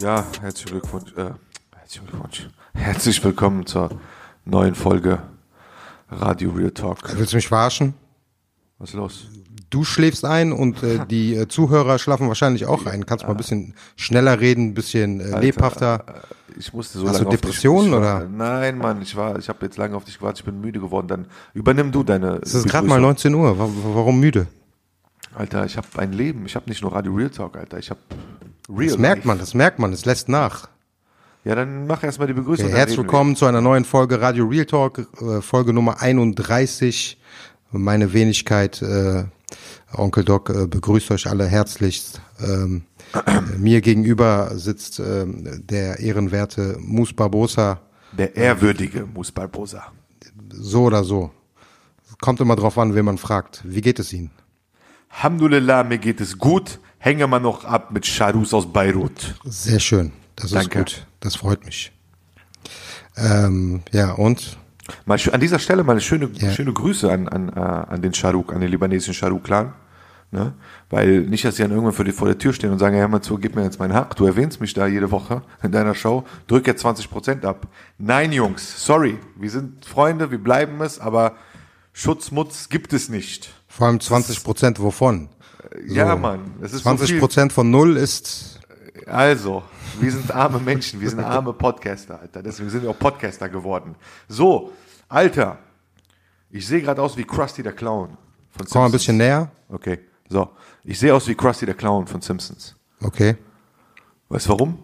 Ja, herzlichen Glückwunsch. Äh, herzlichen Glückwunsch. Herzlich willkommen zur neuen Folge Radio Real Talk. Willst du mich verarschen? Was ist los? Du schläfst ein und äh, die äh, Zuhörer schlafen wahrscheinlich auch ein. Kannst mal ein bisschen schneller reden, ein bisschen äh, lebhafter. äh, Ich musste so Hast lange du auf dich- Depressionen, ich war, oder? Nein, Mann, ich war, ich habe jetzt lange auf dich gewartet. Ich bin müde geworden. Dann übernimm du deine. Es ist gerade mal 19 Uhr. Wa- wa- Warum müde? Alter, ich habe ein Leben. Ich habe nicht nur Radio Real Talk, Alter. Ich habe Real. Das merkt man, das merkt man, es lässt nach. Ja, dann mach erstmal die Begrüßung. Dann herzlich willkommen zu einer neuen Folge Radio Real Talk, äh, Folge Nummer 31. Meine Wenigkeit, äh, Onkel Doc, äh, begrüßt euch alle herzlichst. Ähm, äh, mir gegenüber sitzt ähm, der ehrenwerte Mus Barbosa, Der ehrwürdige Mus Barbosa. so oder so. Kommt immer drauf an, wen man fragt. Wie geht es Ihnen? Alhamdulillah, mir geht es gut. Hänge mal noch ab mit Charus aus Beirut. Sehr schön. Das Danke. ist gut. Das freut mich. Ähm, ja, und? Mal an dieser Stelle mal eine schöne, Ja. schöne Grüße an, an, äh, an den Charuk, an den libanesischen Charuk-Clan. Ne? Weil nicht, dass sie dann irgendwann vor, die, vor der Tür stehen und sagen, ja, mal zu, gib mir jetzt meinen Hack, du erwähnst mich da jede Woche in deiner Show, drück jetzt 20% ab. Nein, Jungs, sorry, wir sind Freunde, wir bleiben es, aber Schutzmutz gibt es nicht. Vor allem 20 Prozent wovon? Ja, Mann, es ist so 20 viel. Prozent von null ist, Also, wir sind arme Menschen, wir sind arme Podcaster, Alter. Deswegen sind wir auch Podcaster geworden. So, Alter, ich sehe gerade aus wie Krusty der Clown von komm mal ein bisschen näher. Okay, so. Ich sehe aus wie Krusty der Clown von Simpsons. Okay. Weißt du warum?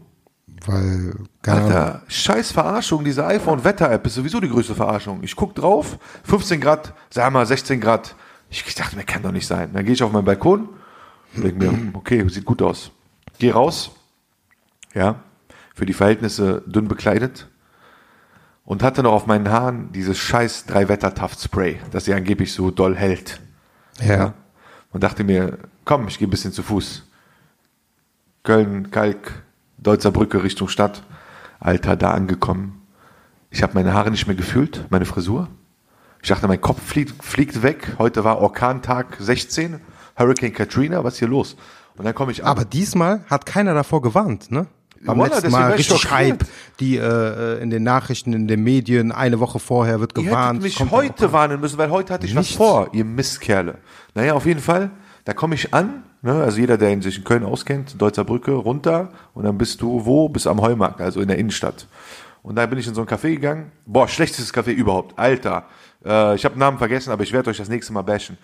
Weil, keine Ahnung. Alter, scheiß Verarschung, diese iPhone-Wetter-App ist sowieso die größte Verarschung. Ich guck drauf, 15 Grad, sag mal 16 Grad. Ich dachte mir, kann doch nicht sein. Dann gehe ich auf meinen Balkon, denke mir, hm, okay, sieht gut aus. Geh raus, ja, für die Verhältnisse dünn bekleidet und hatte noch auf meinen Haaren dieses scheiß Drei-Wetter-Taft-Spray, das sie angeblich so doll hält. Ja. Und dachte mir, komm, ich gehe ein bisschen zu Fuß. Köln, Kalk, Deutzer Brücke Richtung Stadt. Alter, da angekommen. Ich habe meine Haare nicht mehr gefühlt, meine Frisur. Ich dachte, mein Kopf fliegt, fliegt weg. Heute war Orkantag 16, Hurricane Katrina, was ist hier los? Und dann komme ich an. Aber diesmal hat keiner davor gewarnt, ne? Beim Wallah, letzten Mal ich richtig. Hype, die äh, in den Nachrichten, in den Medien, eine Woche vorher wird Ihr gewarnt. hättet mich kommt- heute warnen müssen, weil heute hatte ich was Nicht. vor, ihr Mistkerle. Naja, auf jeden Fall, da komme ich an, ne, also jeder, der in sich in Köln auskennt, Deutzer Brücke, runter und dann bist du wo? Bist am Heumarkt, also in der Innenstadt. Und da bin ich in so ein Café gegangen. Boah, schlechtestes Café überhaupt. Alter, äh, ich habe Namen vergessen, aber ich werde euch das nächste Mal bashen.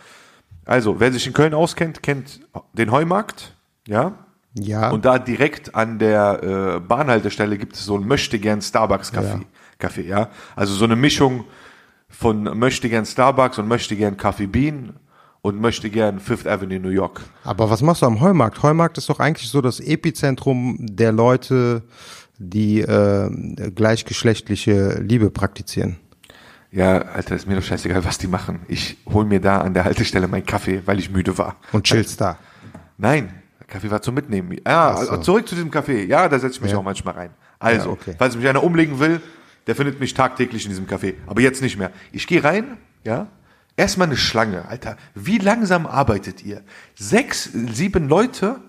Also, wer sich in Köln auskennt, kennt den Heumarkt, ja, Ja. und da direkt an der äh, Bahnhaltestelle gibt es so ein Möchtegern Starbucks Kaffee. Ja. Kaffee, ja. Also so eine Mischung von Möchtegern Starbucks und Möchtegern Kaffee Bean und Möchtegern Fifth Avenue New York. Aber was machst du am Heumarkt? Heumarkt ist doch eigentlich so das Epizentrum der Leute, die äh, gleichgeschlechtliche Liebe praktizieren. Ja, Alter, ist mir doch scheißegal, was die machen. Ich hol mir da an der Haltestelle meinen Kaffee, weil ich müde war. Und chillst da. Nein, der Kaffee war zum Mitnehmen. Ja, Ach so. also zurück zu diesem Kaffee. Ja, da setze ich mich Ja. auch manchmal rein. Also, Ja, okay. falls mich einer umlegen will, der findet mich tagtäglich in diesem Café. Aber jetzt nicht mehr. Ich gehe rein, ja. Erstmal eine Schlange, Alter. Wie langsam arbeitet ihr? Sechs, sieben Leute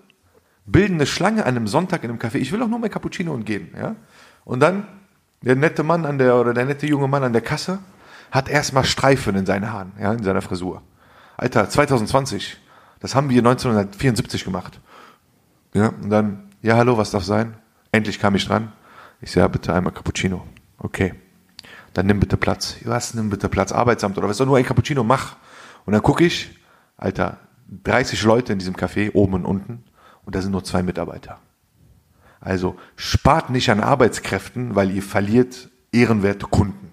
bilden eine Schlange an einem Sonntag in einem Café. Ich will auch nur mein Cappuccino und gehen, ja. Und dann der nette Mann an der oder der nette junge Mann an der Kasse hat erstmal Streifen in seinen Haaren, ja, in seiner Frisur. Alter, 2020. Das haben wir 1974 gemacht. Ja, und dann, ja, hallo, was darf sein? Endlich kam ich dran. Ich sage, ja, bitte einmal Cappuccino. Okay. Dann nimm bitte Platz. Was, nimm bitte Platz? Arbeitsamt oder was? Nur ein Cappuccino, mach. Und dann gucke ich, Alter, 30 Leute in diesem Café, oben und unten, und da sind nur zwei Mitarbeiter. Also spart nicht an Arbeitskräften, weil ihr verliert ehrenwerte Kunden.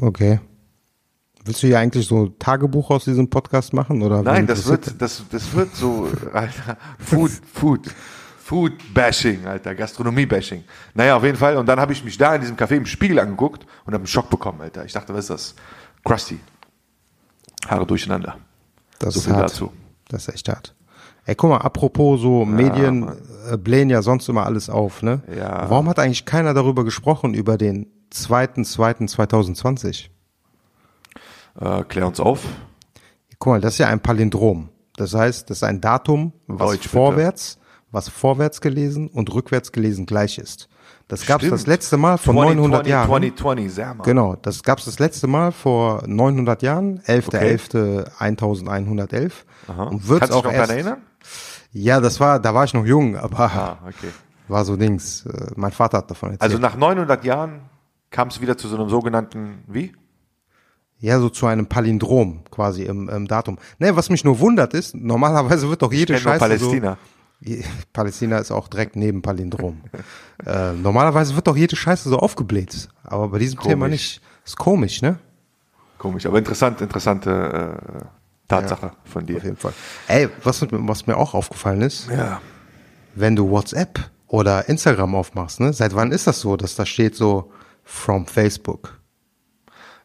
Okay. Willst du hier eigentlich so ein Tagebuch aus diesem Podcast machen? Oder Nein, das wird, das, das wird so, Alter, Food, Food, Food-Bashing, Alter, Gastronomie-Bashing. Naja, auf jeden Fall. Und dann habe ich mich da in diesem Café im Spiegel angeguckt und habe einen Schock bekommen, Alter. Ich dachte, was ist das? Krusty. Haare durcheinander. Das So ist hart. dazu. Das ist echt hart. Ey, guck mal, apropos so Medien äh, blähen ja sonst immer alles auf, ne? Ja. Warum hat eigentlich keiner darüber gesprochen, über den 2.2.2020? Äh, klär uns auf. Guck mal, das ist ja ein Palindrom. Das heißt, das ist ein Datum, was Deutsch, bitte. vorwärts, was vorwärts gelesen und rückwärts gelesen gleich ist. Das gab's Stimmt. das letzte Mal vor 20, 900 Jahren. 2020, sehr mal. Genau, das gab's das letzte Mal vor 900 Jahren, 11.11.1111 und wird's Kannst du auch dich noch erst erinnern? Ja, das war, da war ich noch jung, aber Ah, okay. war so Dings. äh, Mein Vater hat davon erzählt. Also nach 900 Jahren kam es wieder zu so einem sogenannten, wie? ja, so zu einem Palindrom quasi im, im Datum. Ne, was mich nur wundert ist, normalerweise wird doch jede Scheiße Palästina. so. Palästina ist auch direkt neben Palindrom. äh, normalerweise wird doch jede Scheiße so aufgebläht, aber bei diesem Thema Komisch. nicht. Ist komisch, ne? Komisch, aber interessant, interessante äh, Tatsache von dir. Auf jeden Fall. Ey, was, was mir auch aufgefallen ist, Ja. wenn du WhatsApp oder Instagram aufmachst, ne? Seit wann ist das so, dass da steht so from Facebook?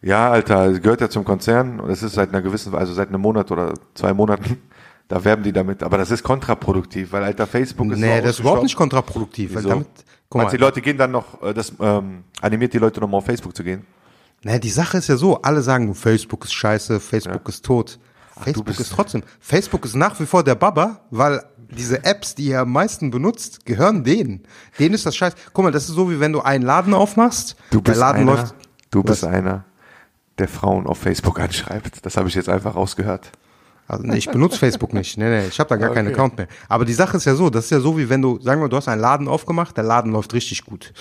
Ja, Alter, es gehört ja zum Konzern und es ist seit einer gewissen, also seit einem Monat oder zwei Monaten, da werben die damit. Aber das ist kontraproduktiv, weil Alter, Facebook ist Nee, das ist überhaupt nicht kontraproduktiv. Weil damit, guck Meinst du, mal, die Leute gehen dann noch, äh, das ähm, animiert die Leute nochmal auf Facebook zu gehen? naja, die Sache ist ja so, alle sagen, Facebook ist scheiße, Facebook ist tot. Facebook bist- ist trotzdem, Facebook ist nach wie vor der Baba, weil diese Apps, die er am meisten benutzt, gehören denen. Denen ist das scheiße. Guck mal, das ist so, wie wenn du einen Laden aufmachst, Du bist der Laden einer, läuft, du bist Was? einer, der Frauen auf Facebook anschreibt. Das habe ich jetzt einfach rausgehört. Also nee, ich benutze Facebook nicht. Nee, nee, ich habe da gar keinen Okay. Account mehr. Aber die Sache ist ja so, das ist ja so, wie wenn du, sagen wir, du hast einen Laden aufgemacht, der Laden läuft richtig gut.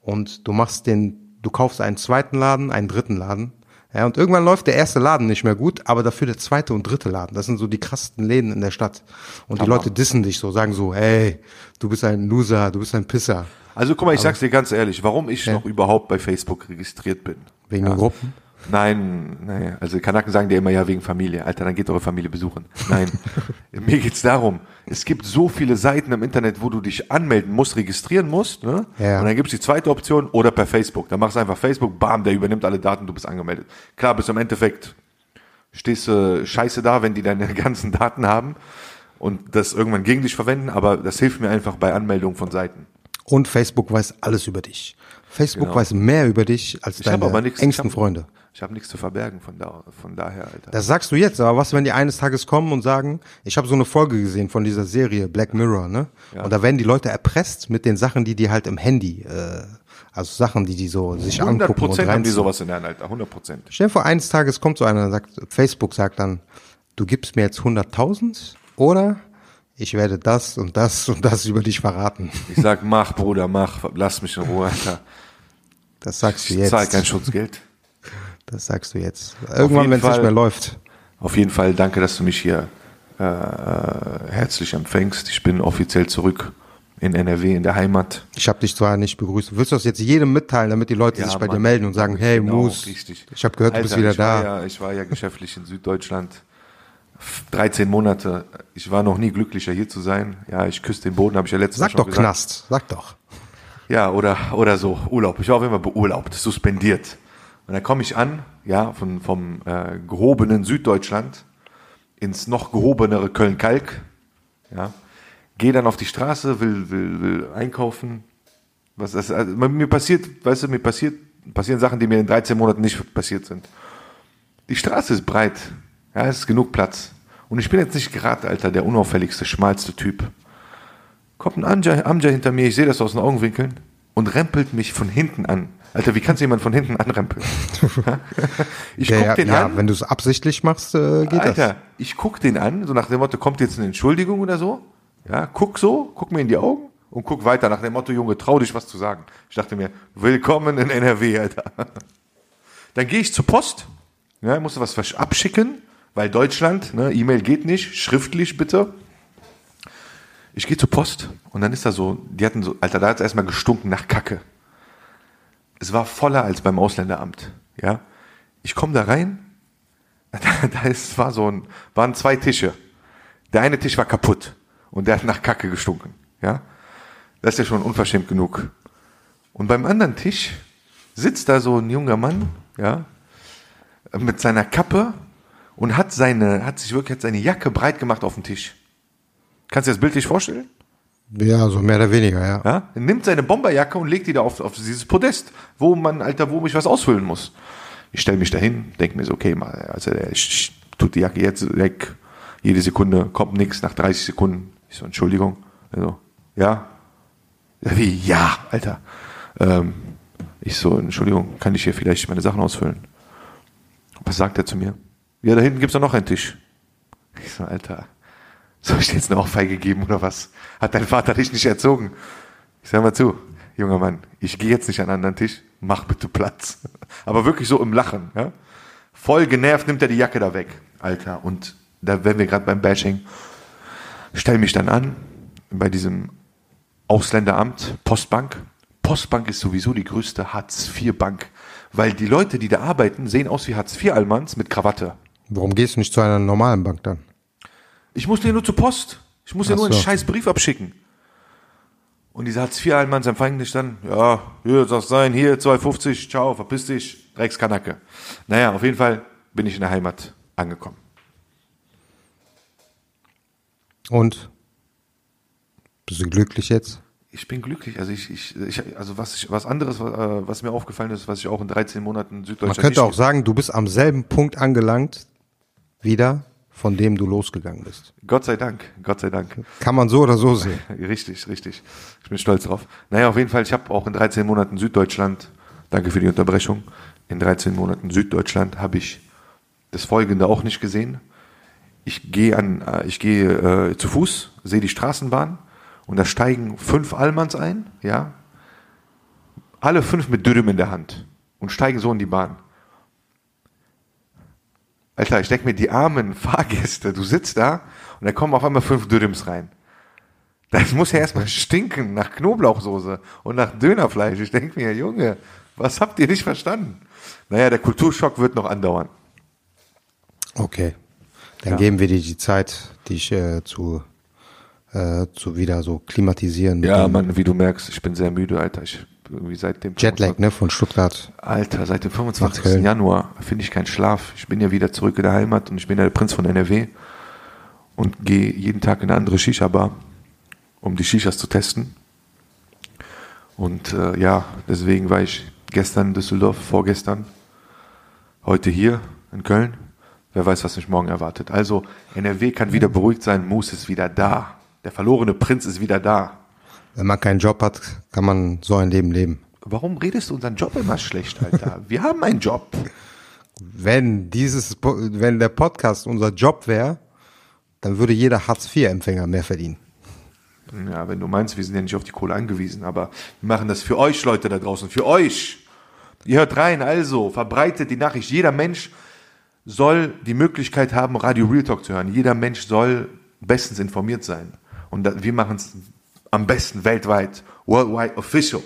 Und du machst den, du kaufst einen zweiten Laden, einen dritten Laden. Ja, und irgendwann läuft der erste Laden nicht mehr gut, aber dafür der zweite und dritte Laden. Das sind so die krassesten Läden in der Stadt. Und die Leute dissen dich so, sagen so, hey, du bist ein Loser, du bist ein Pisser. Also guck mal, ich sag's dir ganz ehrlich, warum ich noch überhaupt bei Facebook registriert bin. Wegen den Gruppen. Nein, nein, also Kanaken sagen dir immer ja wegen Familie. Alter, dann geht eure Familie besuchen. Nein, mir geht's darum, es gibt so viele Seiten im Internet, wo du dich anmelden musst, registrieren musst, ne? Ja. Und dann gibt's die zweite Option oder per Facebook. Dann machst du einfach Facebook, bam, der übernimmt alle Daten, du bist angemeldet. Klar, bis im Endeffekt stehst du scheiße da, wenn die deine ganzen Daten haben und das irgendwann gegen dich verwenden, aber das hilft mir einfach bei Anmeldung von Seiten. Und Facebook weiß alles über dich. Facebook Genau. weiß mehr über dich als Ich deine aber nichts. engsten ich hab, Freunde. Ich habe nichts zu verbergen von, da, von daher, Alter. Das sagst du jetzt, aber was, wenn die eines Tages kommen und sagen, ich habe so eine Folge gesehen von dieser Serie Black Mirror, ne? Und da werden die Leute erpresst mit den Sachen, die die halt im Handy, äh, also Sachen, die die so sich 100 angucken und Prozent haben die sowas in der Hand, Alter. 100 Prozent. Stell dir vor, eines Tages kommt so einer und sagt, Facebook sagt dann, du gibst mir jetzt 100.000 oder ich werde das und das und das über dich verraten. Ich sag, mach, Bruder, mach, lass mich in Ruhe, Alter. Das sagst du Ich zahl jetzt. kein Schutzgeld. Das sagst du jetzt. Irgendwann, wenn es nicht mehr läuft. Auf jeden Fall danke, dass du mich hier äh, äh, herzlich empfängst. Ich bin offiziell zurück in NRW, in der Heimat. Ich habe dich zwar nicht begrüßt. Willst du das jetzt jedem mitteilen, damit die Leute sich bei dir Mann. melden und sagen, hey Genau, Moos, richtig. ich habe gehört, du bist Alter, wieder ich da. War ja, ich war ja geschäftlich in Süddeutschland. 13 Monate. Ich war noch nie glücklicher, hier zu sein. Ja, ich küsse den Boden, habe ich ja letztes Mal Sag schon doch gesagt. Knast, sag doch. Ja, oder, oder so, Urlaub. Ich war auf jeden Fall beurlaubt, suspendiert. Und dann komme ich an, ja, von, vom äh, gehobenen Süddeutschland ins noch gehobenere Köln-Kalk, ja, gehe dann auf die Straße, will, will, will einkaufen. Was das, also, mir passiert, weißt du, mir passiert, passieren Sachen, die mir in 13 Monaten nicht passiert sind. Die Straße ist breit, ja, es ist genug Platz. Und ich bin jetzt nicht gerade, Alter, der unauffälligste, schmalste Typ kommt ein Amja, Amja hinter mir, ich sehe das aus den Augenwinkeln und rempelt mich von hinten an. Alter, wie kannst du jemanden von hinten anrempeln? ich guck ja, den ja an. wenn du es absichtlich machst, äh, geht Alter, das. ich guck den an, so nach dem Motto, kommt jetzt eine Entschuldigung oder so? Ja, guck so, guck mir in die Augen und guck weiter nach dem Motto, Junge, trau dich was zu sagen. Ich dachte mir, willkommen in NRW, Alter. Dann gehe ich zur Post, ja, musste was abschicken, weil Deutschland, ne, E-Mail geht nicht, schriftlich bitte. Ich gehe zur Post und dann ist da so, die hatten so, Alter, da hat es erstmal gestunken nach Kacke. Es war voller als beim Ausländeramt, ja. Ich komme da rein, da ist, war so ein, waren zwei Tische. Der eine Tisch war kaputt und der hat nach Kacke gestunken. Ja, das ist ja schon unverschämt genug. Und beim anderen Tisch sitzt da so ein junger Mann, ja, mit seiner Kappe und hat seine, hat sich wirklich hat seine Jacke breit gemacht auf dem Tisch. Kannst du dir das bildlich vorstellen? Ja, so mehr oder weniger, ja. Ja? Er nimmt seine Bomberjacke und legt die da auf, auf dieses Podest, wo man, Alter, wo ich was ausfüllen muss. Ich stelle mich dahin, denke mir so, okay, mal, also der tut die Jacke jetzt weg. Jede Sekunde kommt nichts, nach 30 Sekunden. Ich so, Entschuldigung. Also, ja. ja. Wie, ja, Alter. Ähm, ich so, Entschuldigung, kann ich hier vielleicht meine Sachen ausfüllen? Was sagt er zu mir? Ja, da hinten gibt's doch noch einen Tisch. Ich so, Alter, soll ich dir jetzt eine Ohrfeige geben oder was? Hat dein Vater dich nicht erzogen? Ich sag mal zu, junger Mann, ich gehe jetzt nicht an einen anderen Tisch, mach bitte Platz. Aber wirklich so im Lachen, ja? Voll genervt nimmt er die Jacke da weg, Alter. Und da wären wir gerade beim Bashing. Stell mich dann an bei diesem Ausländeramt, Postbank. Postbank ist sowieso die größte Hartz-IV-Bank, weil die Leute, die da arbeiten, sehen aus wie Hartz-IV-Almans mit Krawatte. Warum gehst du nicht zu einer normalen Bank dann? Ich muss ja nur zur Post. Ich muss ja nur einen so. scheiß Brief abschicken. Und dieser Hartz-IV-Almanns empfangen dich dann, ja, hier soll sein, hier 2,50, ciao, verpiss dich, Dreckskanacke. Naja, auf jeden Fall bin ich in der Heimat angekommen. Und? Bist du glücklich jetzt? Ich bin glücklich. Also ich, ich, ich also was ich, was anderes, was, äh, was mir aufgefallen ist, was ich auch in 13 Monaten in Man Süddeutschland könnte auch nicht, sagen, du bist am selben Punkt angelangt, wieder, von dem du losgegangen bist. Gott sei Dank, Gott sei Dank. Kann man so oder so sehen. Richtig, richtig. Ich bin stolz drauf. Naja, auf jeden Fall, ich habe auch in 13 Monaten Süddeutschland, danke für die Unterbrechung, in 13 Monaten Süddeutschland habe ich das Folgende auch nicht gesehen. Ich gehe an, äh, ich gehe äh, zu Fuß, sehe die Straßenbahn und da steigen fünf Allmanns ein, ja, alle fünf mit Dürüm in der Hand und steigen so in die Bahn. Alter, ich denke mir, die armen Fahrgäste, du sitzt da und da kommen auf einmal fünf Dürrims rein. Das muss ja erstmal stinken nach Knoblauchsoße und nach Dönerfleisch. Ich denke mir, Junge, was habt ihr nicht verstanden? Naja, der Kulturschock wird noch andauern. Okay. Dann Ja. geben wir dir die Zeit, dich äh, zu, äh, zu wieder so klimatisieren. Ja, Mann, wie du merkst, ich bin sehr müde, Alter. Ich irgendwie seit dem Jetlag, ne, von Stuttgart. Alter, seit dem 25. Köln. Januar finde ich keinen Schlaf. Ich bin ja wieder zurück in der Heimat und ich bin ja der Prinz von NRW und gehe jeden Tag in eine andere Shisha-Bar, um die Shishas zu testen. Und äh, ja, deswegen war ich gestern in Düsseldorf, vorgestern, heute hier in Köln. Wer weiß, was mich morgen erwartet. Also, NRW kann wieder beruhigt sein, Moose ist wieder da. Der verlorene Prinz ist wieder da. Wenn man keinen Job hat, kann man so ein Leben leben. Warum redest du unseren Job immer schlecht, Alter? Wir haben einen Job. Wenn dieses, wenn der Podcast unser Job wäre, dann würde jeder Hartz-IV-Empfänger mehr verdienen. Ja, wenn du meinst, wir sind ja nicht auf die Kohle angewiesen, aber wir machen das für euch, Leute da draußen, für euch. Ihr hört rein, also verbreitet die Nachricht. Jeder Mensch soll die Möglichkeit haben, Radio Real Talk zu hören. Jeder Mensch soll bestens informiert sein. Und wir machen es am besten weltweit, worldwide official.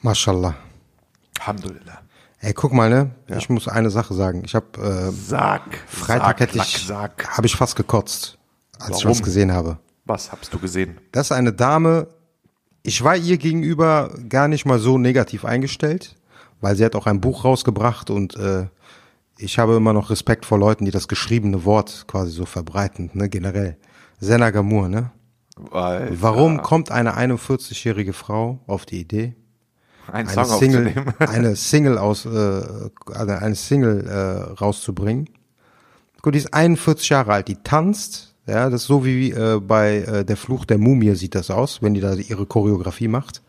Mashallah. Alhamdulillah. Ey, guck mal, ne? Ich muss eine Sache sagen. Ich habe äh, Sag, Freitag sag, hätte ich, habe ich fast gekotzt, als ich Warum? was gesehen habe. Was hast du gesehen? Das ist eine Dame, ich war ihr gegenüber gar nicht mal so negativ eingestellt, weil sie hat auch ein Buch rausgebracht und äh, ich habe immer noch Respekt vor Leuten, die das geschriebene Wort quasi so verbreiten, ne, generell. Senna Gamur, ne? Alter, Warum kommt eine 41-jährige Frau auf die Idee, Ein eine Song Single, eine Single aus, äh, eine Single äh, rauszubringen? Gut, die ist 41 Jahre alt, die tanzt, ja, das ist so wie äh, bei äh, der Fluch der Mumie sieht das aus, wenn die da ihre Choreografie macht.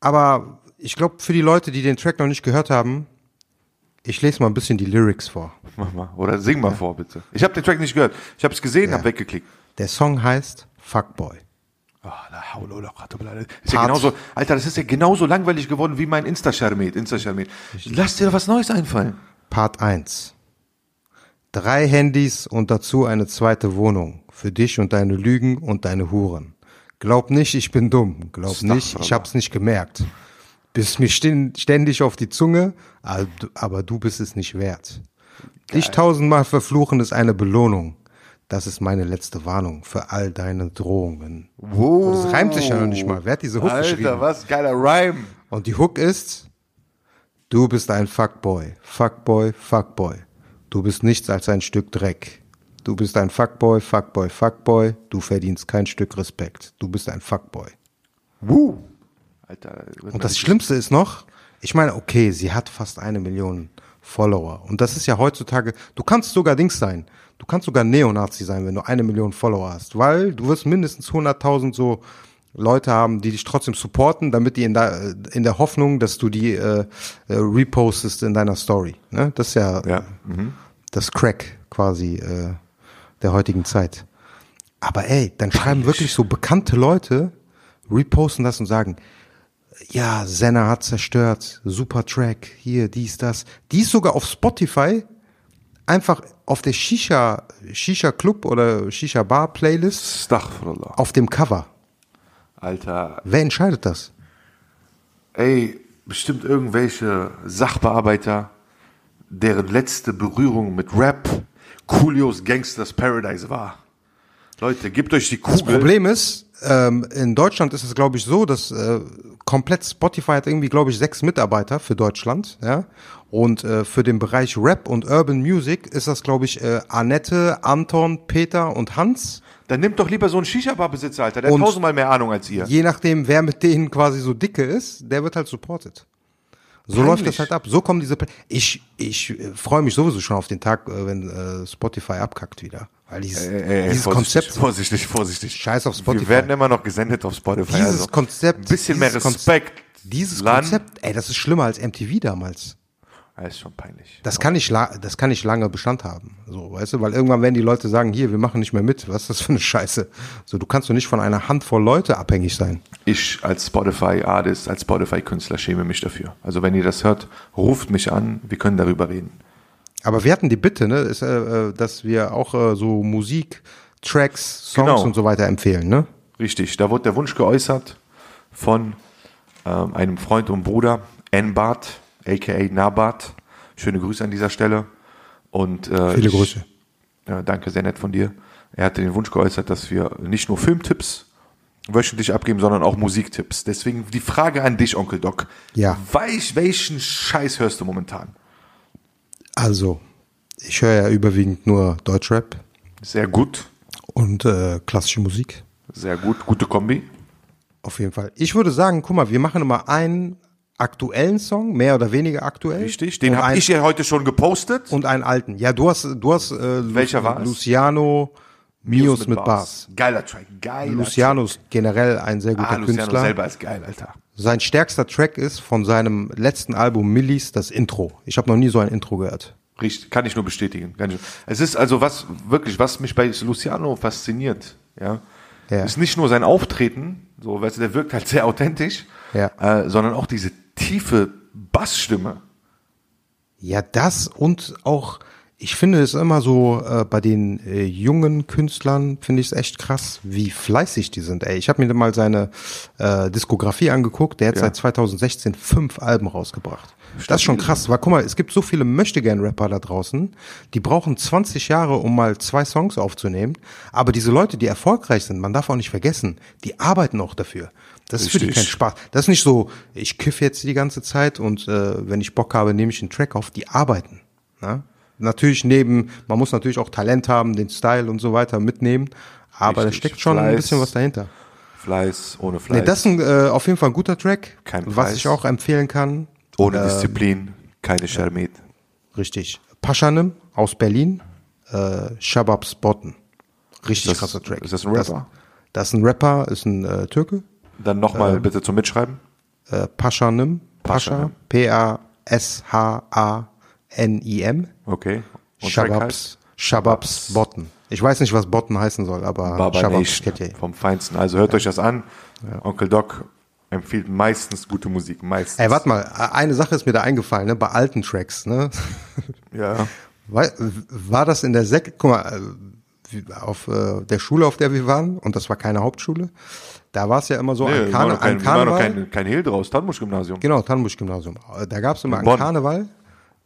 Aber ich glaube, für die Leute, die den Track noch nicht gehört haben, ich lese mal ein bisschen die Lyrics vor. Mach mal. Oder sing mal vor, bitte. Ich habe den Track nicht gehört. Ich habe es gesehen, Ja. hab weggeklickt. Der Song heißt Fuckboy. Ah, la illa billah. Ist ja genauso, Alter, das ist ja genauso langweilig geworden wie mein Insta-Charmet. Insta-Charmet. Lass dir was Neues einfallen. Part 1. Drei Handys und dazu eine zweite Wohnung. Für dich und deine Lügen und deine Huren. Glaub nicht, ich bin dumm. Glaub nicht, ich hab's nicht gemerkt. Bist mir ständig auf die Zunge, aber du- aber du bist es nicht wert. Dich tausendmal verfluchen ist eine Belohnung. Das ist meine letzte Warnung für all deine Drohungen. Wow. Das reimt sich ja noch nicht mal. Wer hat diese Hook Alter, geschrieben? was geiler Rhyme. Und die Hook ist, du bist ein Fuckboy, Fuckboy, Fuckboy. Du bist nichts als ein Stück Dreck. Du bist ein Fuckboy, Fuckboy, Fuckboy. Du verdienst kein Stück Respekt. Du bist ein Fuckboy. Woo. Alter. Und das Schlimmste ist noch, ich meine, okay, sie hat fast eine Million Follower. Und das ist ja heutzutage, du kannst sogar Dings sein. Du kannst sogar Neonazi sein, wenn du eine Million Follower hast. Weil du wirst mindestens 100.000 so Leute haben, die dich trotzdem supporten, damit die in der, in der Hoffnung, dass du die äh, äh, repostest in deiner Story. Ne? Das ist ja, Ja. Mhm. das Crack quasi äh, der heutigen Zeit. Aber ey, dann schreiben wirklich so bekannte Leute, reposten das und sagen, ja, Senna hat zerstört, super Track, hier, dies, das. Die ist sogar auf Spotify einfach auf der Shisha, Shisha Club oder Shisha Bar Playlist auf dem Cover. Alter. Wer entscheidet das? Ey, bestimmt irgendwelche Sachbearbeiter, deren letzte Berührung mit Rap Coolios Gangsters Paradise war. Leute, gebt euch die Das Kugel. Problem ist, ähm, in Deutschland ist es, glaube ich, so, dass äh, komplett Spotify hat irgendwie, glaube ich, sechs Mitarbeiter für Deutschland, ja. Und äh, für den Bereich Rap und Urban Music ist das, glaube ich, äh, Annette, Anton, Peter und Hans. Dann nimmt doch lieber so einen Shisha-Bar-Besitzer, Alter. Der Und- hat tausendmal mehr Ahnung als ihr. Je nachdem, wer mit denen quasi so dicke ist, der wird halt supported. So Peinlich. läuft das halt ab. So kommen diese. Pla- Ich ich äh, freue mich sowieso schon auf den Tag, äh, wenn äh, Spotify abkackt wieder, weil dieses, Ey, ey, dieses vorsichtig, Konzept Vorsichtig, vorsichtig. Scheiß auf Spotify. Wir werden immer noch gesendet auf Spotify. dieses also Konzept, Ein bisschen mehr Respekt. Dieses Lan. Konzept, ey, das ist schlimmer als MTV damals. Ja, ist schon peinlich. Das kann nicht, das kann nicht lange Bestand haben. So, weißt du, weil irgendwann werden die Leute sagen, hier, wir machen nicht mehr mit. Was ist das für eine Scheiße? So, du kannst doch nicht von einer Handvoll Leute abhängig sein. Ich als Spotify-Artist, als Spotify-Künstler schäme mich dafür. Also wenn ihr das hört, ruft mich an, wir können darüber reden. Aber wir hatten die Bitte, ne, ist, äh, äh, dass wir auch äh, so Musik, Tracks, Songs Genau. und so weiter empfehlen, ne? Richtig, da wurde der Wunsch geäußert von ähm, einem Freund und Bruder, Nbart, aka Nabat. Schöne Grüße an dieser Stelle. Und, äh, Viele ich, Grüße. Ja, danke, sehr nett von dir. Er hatte den Wunsch geäußert, dass wir nicht nur Filmtipps wöchentlich abgeben, sondern auch Musiktipps. Deswegen die Frage an dich, Onkel Doc. Ja. Weich, welchen Scheiß hörst du momentan? Also, ich höre ja überwiegend nur Deutschrap Sehr gut, und äh, klassische Musik. sehr gut, gute Kombi. Auf jeden Fall. Ich würde sagen, guck mal, wir machen immer einen aktuellen Song, mehr oder weniger aktuell. Richtig, den habe ich ja heute schon gepostet. und einen alten. Ja, du hast, du hast äh, Welcher war? Luciano Mios mit, Bars. Geiler Track, geiler Luciano ist generell ein sehr guter Ah, Luciano Künstler. selber ist geil, Alter. Sein stärkster Track ist von seinem letzten Album Millis das Intro. Ich habe noch nie so ein Intro gehört. Richtig, kann ich nur bestätigen. Es ist also was, wirklich, was mich bei Luciano fasziniert, ja, Ja. ist nicht nur sein Auftreten, so, weißt du, der wirkt halt sehr authentisch, Ja. äh, sondern auch diese tiefe Bassstimme. Ja, das und auch, ich finde es immer so, äh, bei den äh, jungen Künstlern finde ich es echt krass, wie fleißig die sind. Ey, ich habe mir mal seine äh, Diskografie angeguckt, der hat Ja. seit 2016 fünf Alben rausgebracht. Das ist schon krass, weil guck mal, es gibt so viele Möchtegern-Rapper da draußen, die brauchen 20 Jahre, um mal zwei Songs aufzunehmen, aber diese Leute, die erfolgreich sind, man darf auch nicht vergessen, die arbeiten auch dafür. Das ist für die kein Spaß. Das ist nicht so, ich kiff jetzt die ganze Zeit und äh, wenn ich Bock habe, nehme ich einen Track auf. Die arbeiten. Ne? Natürlich neben, man muss natürlich auch Talent haben, den Style und so weiter mitnehmen, aber da Richtig. steckt schon ein Fleiß. bisschen was dahinter. Fleiß, ohne Fleiß, Nee, das ist ein, äh, auf jeden Fall ein guter Track, Kein was ich auch empfehlen kann. ohne Disziplin, keine Schermet. Richtig. Paschanim aus Berlin, äh, Shabab Spotten. Richtig Das- krasser Track. ist das ein Rapper? Das, das ist ein Rapper, ist ein äh, Türke. Dann nochmal bitte zum Mitschreiben. Äh, Paschanim. Pascha. Paschanim. P-A-S-H-A-N-I-M. Okay. Und Shababs, Shababs Botten. Ich weiß nicht, was Botten heißen soll, aber Baba Shababs kennt ihr. vom Feinsten. Also hört euch das an. Onkel Doc empfiehlt meistens gute Musik, meistens. Ey, warte mal, eine Sache ist mir da eingefallen, ne, bei alten Tracks, ne? Ja. War, war das in der Sek, guck mal, äh, auf äh, der Schule, auf der wir waren, und das war keine Hauptschule, da war es ja immer so Nee, an, Karne, kein, an wir machen noch Karneval. kein, kein Hehl draus. Tannbusch-Gymnasium. Genau, Tannenbusch-Gymnasium. Da gab es immer an. Karneval,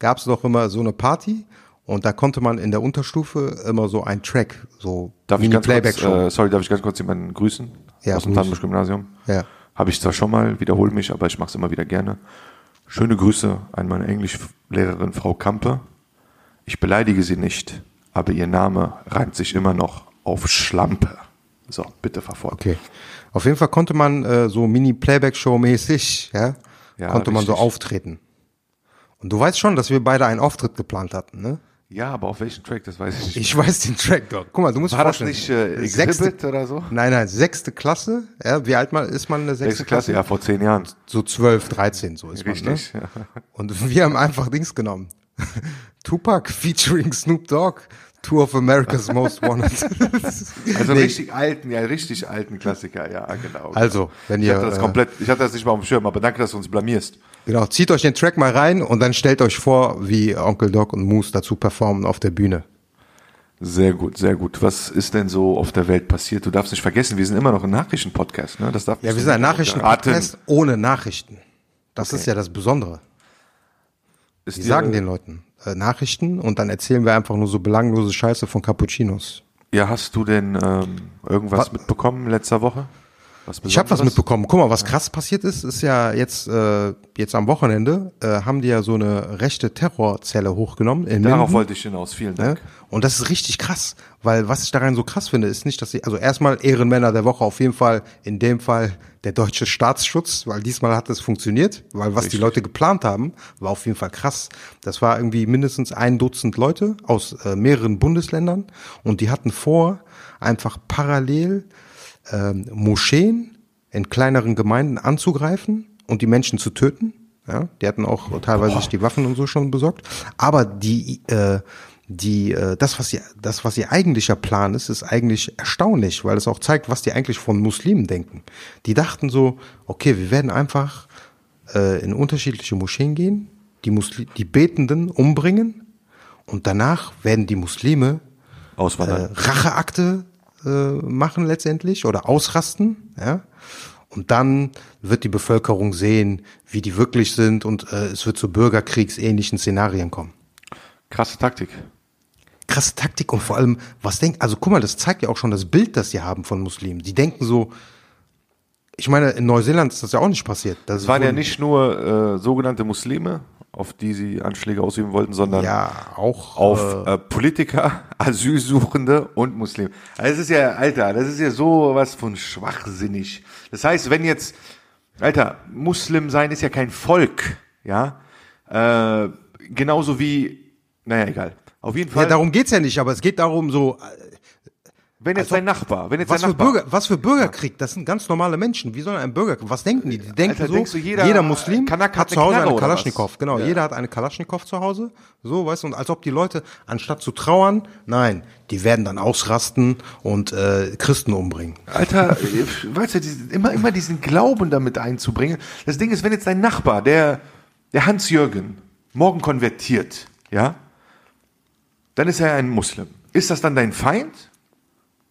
gab es doch immer so eine Party Und da konnte man in der Unterstufe immer so einen Track, so Darf ich ganz kurz, Mini-Playback-Show. äh, sorry, darf ich ganz kurz jemanden grüßen? Ja, Aus dem grüß. Tannenbusch-Gymnasium. Ja. Habe ich zwar schon mal, wiederhole mich, aber ich mache es immer wieder gerne. Schöne Grüße an meine Englischlehrerin Frau Kampe. Ich beleidige sie nicht, aber ihr Name reimt sich immer noch auf Schlampe. So, bitte fort. Okay. Auf jeden Fall konnte man äh, so Mini-Playback-Show-mäßig, ja, Ja, konnte man so richtig. auftreten. Und du weißt schon, dass wir beide einen Auftritt geplant hatten, ne? Ja, aber auf welchen Track, das weiß ich nicht. Ich weiß den Track doch. Guck mal, du musst War dir das vorstellen, nicht äh, sechste, oder so? Nein, nein, sechste Klasse. Ja, wie alt man, ist man in der sechste Sechste Klasse, ja, vor zehn Jahren. So zwölf, dreizehn, so ist Richtig. man, ne? Ja. Und wir haben einfach Dings genommen. Tupac featuring Snoop Dogg, Two of America's Most Wanted. Also Nee. richtig alten, ja, richtig alten Klassiker, ja, genau. Also, wenn ich ihr, hatte das äh, komplett, ich hatte das nicht mal auf dem Schirm, aber danke, dass du uns blamierst. Genau, zieht euch den Track mal rein und dann stellt euch vor, wie Onkel Doc und Moose dazu performen auf der Bühne. Sehr gut, sehr gut. Was ist denn so auf der Welt passiert? Du darfst nicht vergessen, wir sind immer noch ein Nachrichtenpodcast, ne? Das darf Ja, wir sind ein Nachrichtenpodcast ohne Nachrichten. Das ist ja das Besondere. Ist Wir sagen den Leuten äh, Nachrichten und dann erzählen wir einfach nur so belanglose Scheiße von Cappuccinos. Ja, hast du denn ähm, irgendwas Wa- mitbekommen letzter Woche? Ich habe was mitbekommen. Guck mal, was krass passiert ist, ist ja jetzt äh, jetzt am Wochenende äh, haben die ja so eine rechte Terrorzelle hochgenommen in Darauf Minden. wollte ich hinaus. Vielen Ne? Dank. Und das ist richtig krass, weil was ich daran so krass finde, ist nicht, dass sie, also erstmal Ehrenmänner der Woche auf jeden Fall, in dem Fall der deutsche Staatsschutz, weil diesmal hat es funktioniert, weil was die Leute geplant haben, war auf jeden Fall krass. Das war irgendwie mindestens ein Dutzend Leute aus äh, mehreren Bundesländern und die hatten vor, einfach parallel ähm, Moscheen in kleineren Gemeinden anzugreifen und die Menschen zu töten. Ja, die hatten auch teilweise sich die Waffen und so schon besorgt. Aber die, äh, die, äh, das, was ihr, das, was ihr eigentlicher Plan ist, ist eigentlich erstaunlich, weil es auch zeigt, was die eigentlich von Muslimen denken. Die dachten so, okay, wir werden einfach äh, in unterschiedliche Moscheen gehen, die, Musli die Betenden umbringen und danach werden die Muslime äh, Auswandern. Racheakte äh, machen letztendlich oder ausrasten, ja. Und dann wird die Bevölkerung sehen, wie die wirklich sind und äh, es wird zu bürgerkriegsähnlichen Szenarien kommen. Krasse Taktik. Krasse Taktik und vor allem, was denkt, also guck mal, das zeigt ja auch schon das Bild, das sie haben von Muslimen. Die denken so, ich meine, in Neuseeland ist das ja auch nicht passiert. Das Es waren ja nicht nur äh, sogenannte Muslime, auf die sie Anschläge ausüben wollten, sondern ja auch auf äh, äh, Politiker, Asylsuchende und Muslime. Also das ist ja, Alter, das ist ja so was von schwachsinnig. Das heißt, wenn jetzt, Alter, Muslim sein ist ja kein Volk, ja, äh, genauso wie, naja, egal. Auf jeden Fall, ja, darum geht's ja nicht, aber es geht darum so, wenn jetzt dein Nachbar, wenn jetzt Was dein für, Nachbar, Bürger, was für Bürgerkrieg? Das sind ganz normale Menschen. Wie soll ein Bürgerkrieg? Was denken die? Die denken Alter, so, du, jeder, jeder Muslim Kanak hat hat zu eine Hause Knarre eine Kalaschnikow. Genau, Ja. jeder hat eine Kalaschnikow zu Hause. So, weißt du, und als ob die Leute, anstatt zu trauern, nein, die werden dann ausrasten und äh, Christen umbringen. Alter, äh, weißt du, immer, immer diesen Glauben damit einzubringen. Das Ding ist, wenn jetzt dein Nachbar, der, der Hans-Jürgen, morgen konvertiert, ja, dann ist er ein Muslim. Ist das dann dein Feind?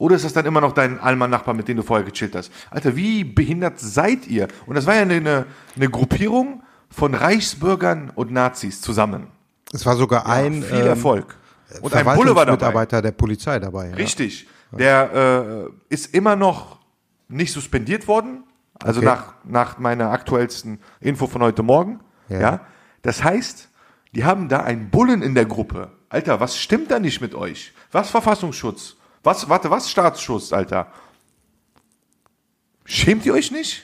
Oder ist das dann immer noch dein Alman-Nachbar, mit dem du vorher gechillt hast? Alter, wie behindert seid ihr? Und das war ja eine, eine Gruppierung von Reichsbürgern und Nazis zusammen. Es war sogar ein Viel Erfolg. Ähm, Und ein Bulle war dabei. Mitarbeiter der Polizei dabei. Ja. Richtig. Der äh, ist immer noch nicht suspendiert worden. Also Okay. nach, nach meiner aktuellsten Info von heute Morgen. Ja. Ja. Das heißt, die haben da einen Bullen in der Gruppe. Alter, was stimmt da nicht mit euch? Was Verfassungsschutz? Was, warte, was Staatsschutz, Alter? Schämt ihr euch nicht?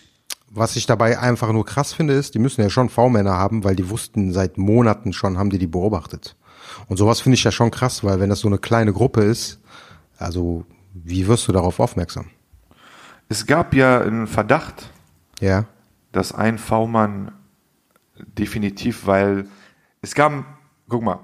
Was ich dabei einfach nur krass finde, ist, die müssen ja schon V-Männer haben, weil die wussten seit Monaten schon, haben die die beobachtet. Und sowas finde ich ja schon krass, weil wenn das so eine kleine Gruppe ist, also wie wirst du darauf aufmerksam? Es gab ja einen Verdacht, Ja, dass ein V-Mann definitiv, weil es gab, guck mal,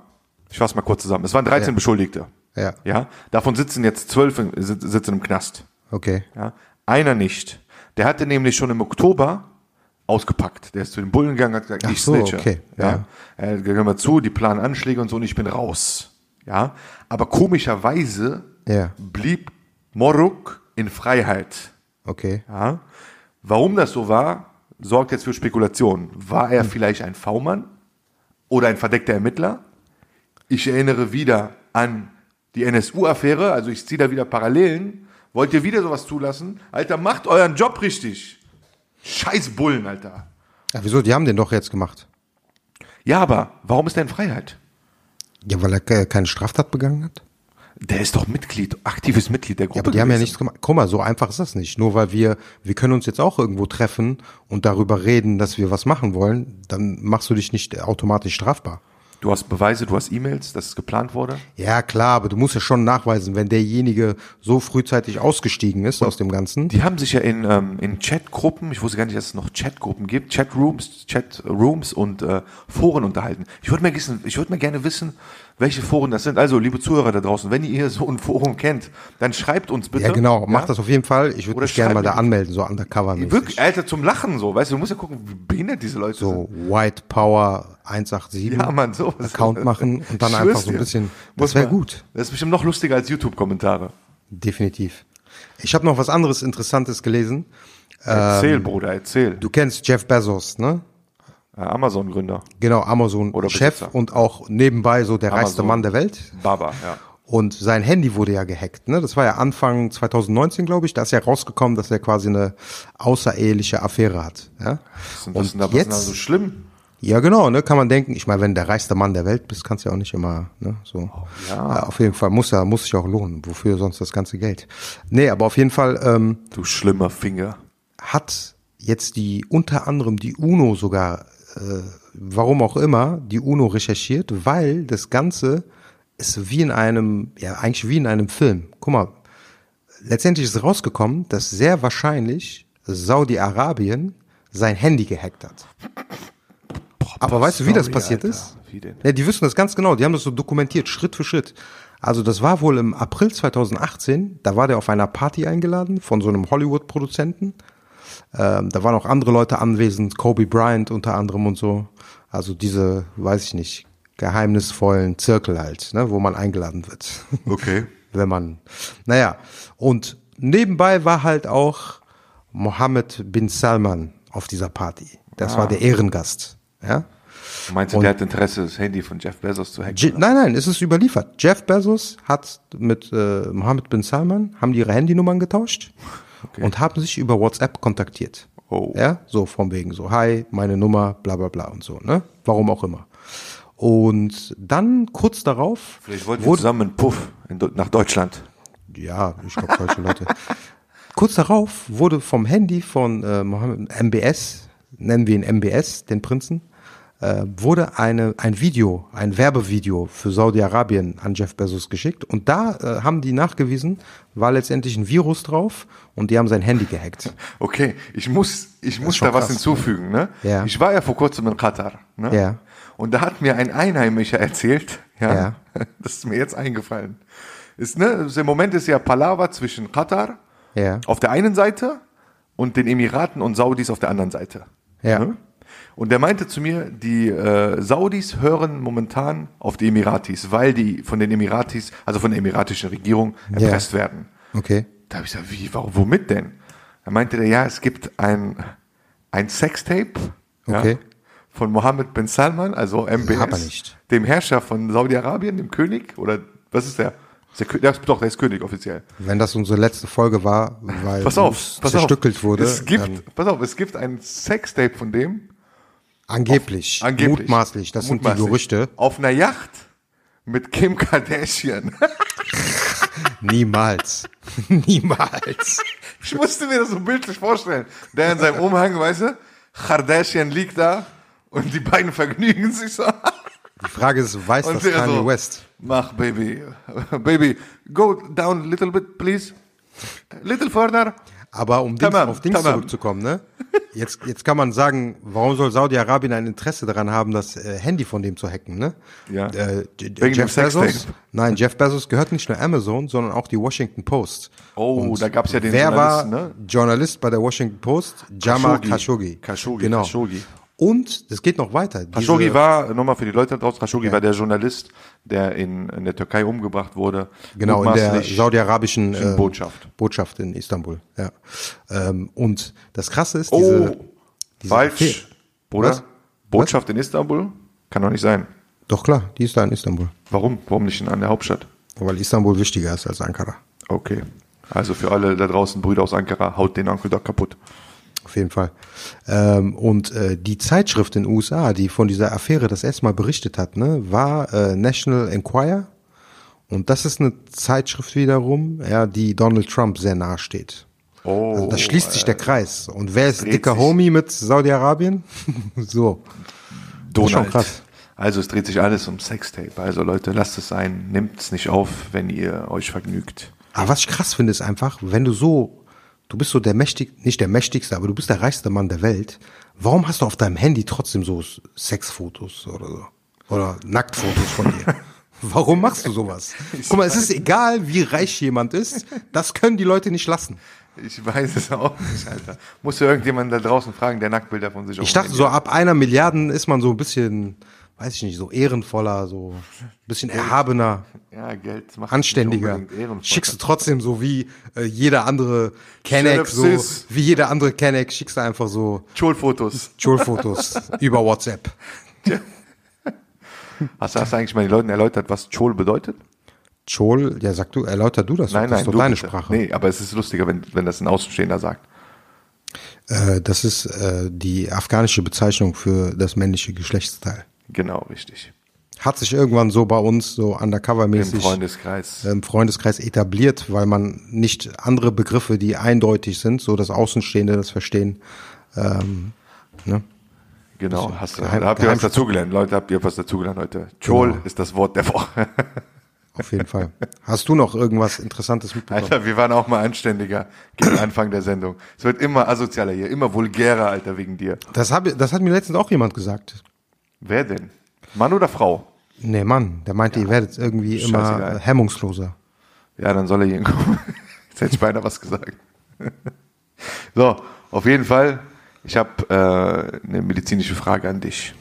ich fasse mal kurz zusammen. Es waren 13 Ja. Beschuldigte. Ja, Ja, davon sitzen jetzt zwölf sitzen im Knast. okay. Ja, einer nicht. Der hatte nämlich schon im Oktober ausgepackt. Der ist zu den Bullen gegangen, hat gesagt, Ach ich so, snitche. okay, Ja. ja. Er gesagt, hör mal zu, die planen Anschläge und so und ich bin raus. Ja, aber komischerweise Ja. blieb Moruk in Freiheit. Okay. Ja. Warum das so war, sorgt jetzt für Spekulationen. War Hm. er vielleicht ein V-Mann oder ein verdeckter Ermittler? Ich erinnere wieder an die NSU-Affäre, also ich ziehe da wieder Parallelen. Wollt ihr wieder sowas zulassen? Alter, macht euren Job richtig. Scheiß Bullen, Alter. Ja, wieso? Die haben den doch jetzt gemacht. Ja, aber warum ist er in Freiheit? Ja, weil er ke- keine Straftat begangen hat. Der ist doch Mitglied, aktives Mitglied der Gruppe. Ja, aber die haben ja gewesen. nichts gemacht. Guck mal, so einfach ist das nicht. Nur weil wir, wir können uns jetzt auch irgendwo treffen und darüber reden, dass wir was machen wollen, dann machst du dich nicht automatisch strafbar. Du hast Beweise, du hast E-Mails, dass es geplant wurde. Ja, klar, aber du musst ja schon nachweisen, wenn derjenige so frühzeitig ausgestiegen ist aus dem Ganzen. Die haben sich ja in, ähm, in Chatgruppen, ich wusste gar nicht, dass es noch Chatgruppen gibt, Chatrooms, Chatrooms und äh, Foren unterhalten. Ich würde ich würde mal gerne wissen, welche Foren das sind. Also, liebe Zuhörer da draußen, wenn ihr so ein Forum kennt, dann schreibt uns bitte. Ja, genau, mach das auf jeden Fall. Ich würde mich gerne mal da anmelden, so undercover -mäßig. Wirklich, Alter, zum Lachen so, weißt du, du musst ja gucken, wie behindert diese Leute So White Power 187 sind. Ja, man, so. Account machen und dann einfach so ein bisschen. Das wäre gut. Das ist bestimmt noch lustiger als YouTube-Kommentare. Definitiv. Ich habe noch was anderes Interessantes gelesen. Erzähl, Bruder, erzähl. Du kennst Jeff Bezos, ne? Äh, Amazon-Gründer. Genau, Amazon Oder Chef Besitzer. und auch nebenbei so der reichste Amazon. Mann der Welt. Baba, ja. Und sein Handy wurde ja gehackt. Ne? Das war ja Anfang 2019, glaube ich. Da ist ja rausgekommen, dass er quasi eine außereheliche Affäre hat. Ja? Was ist was da, Und was jetzt, so schlimm? ja genau, ne, kann man denken. Ich meine, wenn du der reichste Mann der Welt bist, kannst du ja auch nicht immer, ne, so. Oh, ja. Auf jeden Fall muss ja, muss sich auch lohnen. Wofür sonst das ganze Geld? Nee, aber auf jeden Fall ähm, Du schlimmer Finger. hat jetzt die unter anderem die UNO sogar, äh, warum auch immer, die UNO recherchiert, weil das Ganze ist wie in einem, ja eigentlich wie in einem Film. Guck mal, letztendlich ist rausgekommen, dass sehr wahrscheinlich Saudi-Arabien sein Handy gehackt hat. Aber weißt du, wie das passiert Alter. ist? Ja, die wissen das ganz genau. Die haben das so dokumentiert, Schritt für Schritt. Also das war wohl im April 2018. Da war der auf einer Party eingeladen von so einem Hollywood-Produzenten. Ähm, da waren auch andere Leute anwesend, Kobe Bryant unter anderem und so. Also diese, weiß ich nicht, geheimnisvollen Zirkel halt, ne, wo man eingeladen wird. Okay. Wenn man, naja. Und nebenbei war halt auch Mohammed bin Salman auf dieser Party. Das war der Ehrengast. Ja. Meinst du, der hat Interesse, das Handy von Jeff Bezos zu hacken? Je nein, nein, es ist überliefert. Jeff Bezos hat mit äh, Mohammed bin Salman, haben die ihre Handynummern getauscht und haben sich über WhatsApp kontaktiert. Oh. Ja, so von wegen so, hi, meine Nummer, bla bla bla und so, ne? Warum auch immer. Und dann kurz darauf Vielleicht wollten wir zusammen einen Puff in, nach Deutschland. ja, ich glaube solche Leute. Kurz darauf wurde vom Handy von äh, Mohammed MBS, nennen wir ihn MBS, den Prinzen, äh, wurde eine, ein Video, ein Werbevideo für Saudi-Arabien an Jeff Bezos geschickt. Und da äh, haben die nachgewiesen, war letztendlich ein Virus drauf und die haben sein Handy gehackt. Okay, ich muss, ich muss da was krass, hinzufügen. Ne? Ja. Ich war ja vor kurzem in Katar. Ne? Ja. Und da hat mir ein Einheimischer erzählt, ja, Ja. das ist mir jetzt eingefallen. Ist, ne, Im Moment ist ja Palaver zwischen Katar Ja. auf der einen Seite und den Emiraten und Saudis auf der anderen Seite. Ja. Ne? Und der meinte zu mir, die äh, Saudis hören momentan auf die Emiratis, weil die von den Emiratis, also von der emiratischen Regierung, erpresst werden. Okay. Da habe ich gesagt, wie, warum, womit denn? Da meinte der, ja, es gibt ein, ein Sextape Okay. ja, von Mohammed bin Salman, also MBS, dem Herrscher von Saudi-Arabien, dem König, oder was ist der? Der, der ist, doch, der ist König offiziell. Wenn das unsere letzte Folge war, weil Pass auf, pass zerstückelt auf. wurde, Es gibt, pass auf, es gibt ein Sextape von dem, angeblich, angeblich. mutmaßlich, das sind die Mutmaßlich. Gerüchte. Auf einer Yacht mit Kim Kardashian. Niemals. Niemals. Ich musste mir das so bildlich vorstellen. Der in seinem Umhang, weißt du, Kardashian liegt da und die beiden vergnügen sich so. Die Frage ist, weiß das der Kanye so, West? Mach, Baby. Baby, go down a little bit, please. Little further. Aber um Dings, auf Dings tamam. zurückzukommen, ne? Jetzt, jetzt kann man sagen, warum soll Saudi-Arabien ein Interesse daran haben, das äh, Handy von dem zu hacken, ne? Ja. Äh, Jeff. Bezos? Nein, Jeff Bezos gehört nicht nur Amazon, sondern auch die Washington Post. Oh, da gab's ja den wer Journalisten, war ne? Journalist bei der Washington Post? Jamal Khashoggi. Khashoggi. Khashoggi, Genau. Khashoggi. Und es geht noch weiter. Khashoggi Diese- war, nochmal für die Leute da draußen, Khashoggi war der Journalist, der in, in der Türkei umgebracht wurde. Genau, in der saudi-arabischen äh, Botschaft. Botschaft in Istanbul, ja. Ähm, und das Krasse ist, Oh, diese, diese falsch. Bruder, Was? Botschaft in Istanbul? Kann doch nicht sein. Doch klar, die ist da in Istanbul. Warum? Warum nicht in, an der Hauptstadt? Weil Istanbul wichtiger ist als Ankara. Okay. Also für alle da draußen Brüder aus Ankara, haut den Onkel Doc kaputt. Auf jeden Fall. Ähm, und äh, die Zeitschrift in den USA, die von dieser Affäre das erste Mal berichtet hat, ne, war äh, National Enquirer. Und das ist eine Zeitschrift wiederum, ja, die Donald Trump sehr nahe steht. Oh, Also da schließt sich der Kreis. Und wer ist dicker sich. Homie mit Saudi-Arabien? so. Das ist schon Donald. krass. Also es dreht sich alles um Sextape. Also Leute, lasst es sein. Nehmt es nicht auf, wenn ihr euch vergnügt. Aber was ich krass finde, ist einfach, wenn du so, du bist so der mächtig, nicht der mächtigste, aber du bist der reichste Mann der Welt. Warum hast du auf deinem Handy trotzdem so Sexfotos oder so? Oder Nacktfotos von dir? Warum machst du sowas? Guck mal, es ist egal, wie reich jemand ist. Das können die Leute nicht lassen. Ich weiß es auch nicht, Alter. Muss ja irgendjemand da draußen fragen, der Nacktbilder von sich Ich dachte, so ab einer Milliarden ist man so ein bisschen, weiß ich nicht, so ehrenvoller, so ein bisschen erhabener. Ja, Geld macht anständiger. Schickst du trotzdem so wie äh, jeder andere Kenneck, so wie jeder andere Kenneck, schickst du einfach so Schulfotos. Chol-Fotos über WhatsApp. Hast, hast du eigentlich mal den Leuten erläutert, was Chol bedeutet? Chol, ja sag du, erläuter du das, doch, Nein, das nein, ist doch deine bitte. Sprache. Nee, aber es ist lustiger, wenn, wenn das ein Außenstehender sagt. Äh, das ist äh, die afghanische Bezeichnung für das männliche Geschlechtsteil. Genau, richtig. Hat sich irgendwann so bei uns so Im undercover-mäßig Freundeskreis. im Freundeskreis etabliert, weil man nicht andere Begriffe, die eindeutig sind, so dass Außenstehende das verstehen. Ähm, ne? Genau, hast du, Geheim- da habt ihr was dazugelernt. Leute, habt ihr was dazugelernt heute. Chol Genau. ist das Wort der Woche. Auf jeden Fall. Hast du noch irgendwas Interessantes mitbekommen? Alter, wir waren auch mal anständiger gegen Anfang der Sendung. Es wird immer asozialer hier, immer vulgärer, Alter, wegen dir. Das, hab, das hat mir letztens auch jemand gesagt. Wer denn? Mann oder Frau? Nee, Mann, der meinte, ihr werdet irgendwie immer scheißegal. äh, hemmungsloser. Ja, dann soll er hier hinkommen. Jetzt hätte ich beinahe was gesagt. so, auf jeden Fall, ich habe äh, eine medizinische Frage an dich.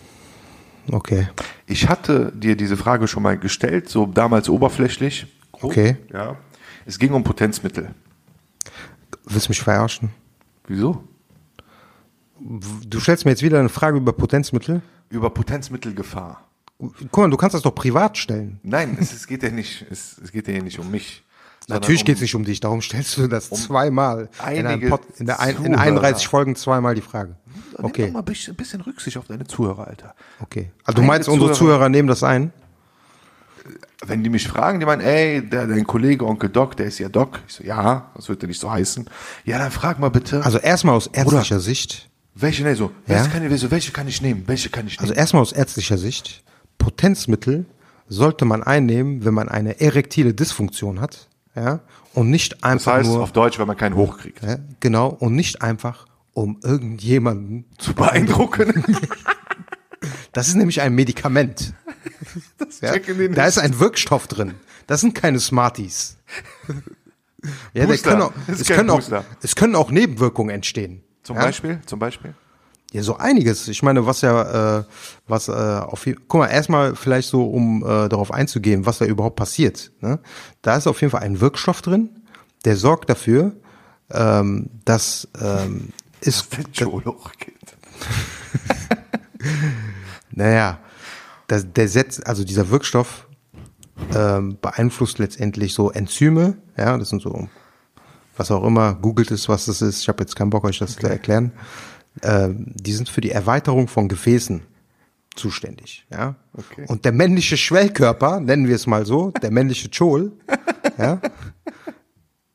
Okay. Ich hatte dir diese Frage schon mal gestellt, so damals oberflächlich. Grob, Okay. Ja. Es ging um Potenzmittel. Willst du mich verarschen? Wieso? Du stellst mir jetzt wieder eine Frage über Potenzmittel. Über Potenzmittelgefahr. Guck mal, du kannst das doch privat stellen. Nein, es, es geht ja nicht, es, es geht ja hier nicht um mich. Natürlich um, geht's nicht um dich, darum stellst du das zweimal in, einem Pod, in, der ein, in Zuhörer. 31 Folgen zweimal die Frage. Nimm doch Okay, mal ein bisschen, ein bisschen Rücksicht auf deine Zuhörer, Alter. okay. Also du meinst, unsere Zuhörer- Zuhörer nehmen das ein? Wenn die mich fragen, die meinen, ey, der, dein Kollege Onkel Doc, der ist ja Doc. Ich so, ja, das wird ja nicht so heißen. Ja, dann frag mal bitte, Also erstmal aus ärztlicher Sicht, welche, nee, so, Ja? welche, kann ich, so, welche kann ich nehmen, welche kann ich also nehmen? erstmal aus ärztlicher Sicht, Potenzmittel sollte man einnehmen, wenn man eine erektile Dysfunktion hat, ja, und nicht das einfach heißt nur auf Deutsch, wenn man keinen hochkriegt. Ja, genau, und nicht einfach, um irgendjemanden Zu beeindrucken. Das ist nämlich ein Medikament. Ja, da ist ein Wirkstoff drin. Das sind keine Smarties. Ja, der Booster. können auch, Das ist es, können auch, es können auch Nebenwirkungen entstehen. Zum ja? Beispiel, zum Beispiel. Ja, so einiges. Ich meine, was ja, äh, was äh, auf jeden Guck mal, erstmal vielleicht so, um äh, darauf einzugehen, was da überhaupt passiert. Ne? Da ist auf jeden Fall ein Wirkstoff drin, der sorgt dafür, ähm, dass ähm, ist, hochgeht. naja, das, der setzt, also dieser Wirkstoff ähm, beeinflusst letztendlich so Enzyme, ja, das sind so, was auch immer, googelt es, was das ist, ich habe jetzt keinen Bock, euch das zu erklären. Ähm, die sind für die Erweiterung von Gefäßen zuständig, ja. Okay. Und der männliche Schwellkörper, nennen wir es mal so, der männliche Chol, ja,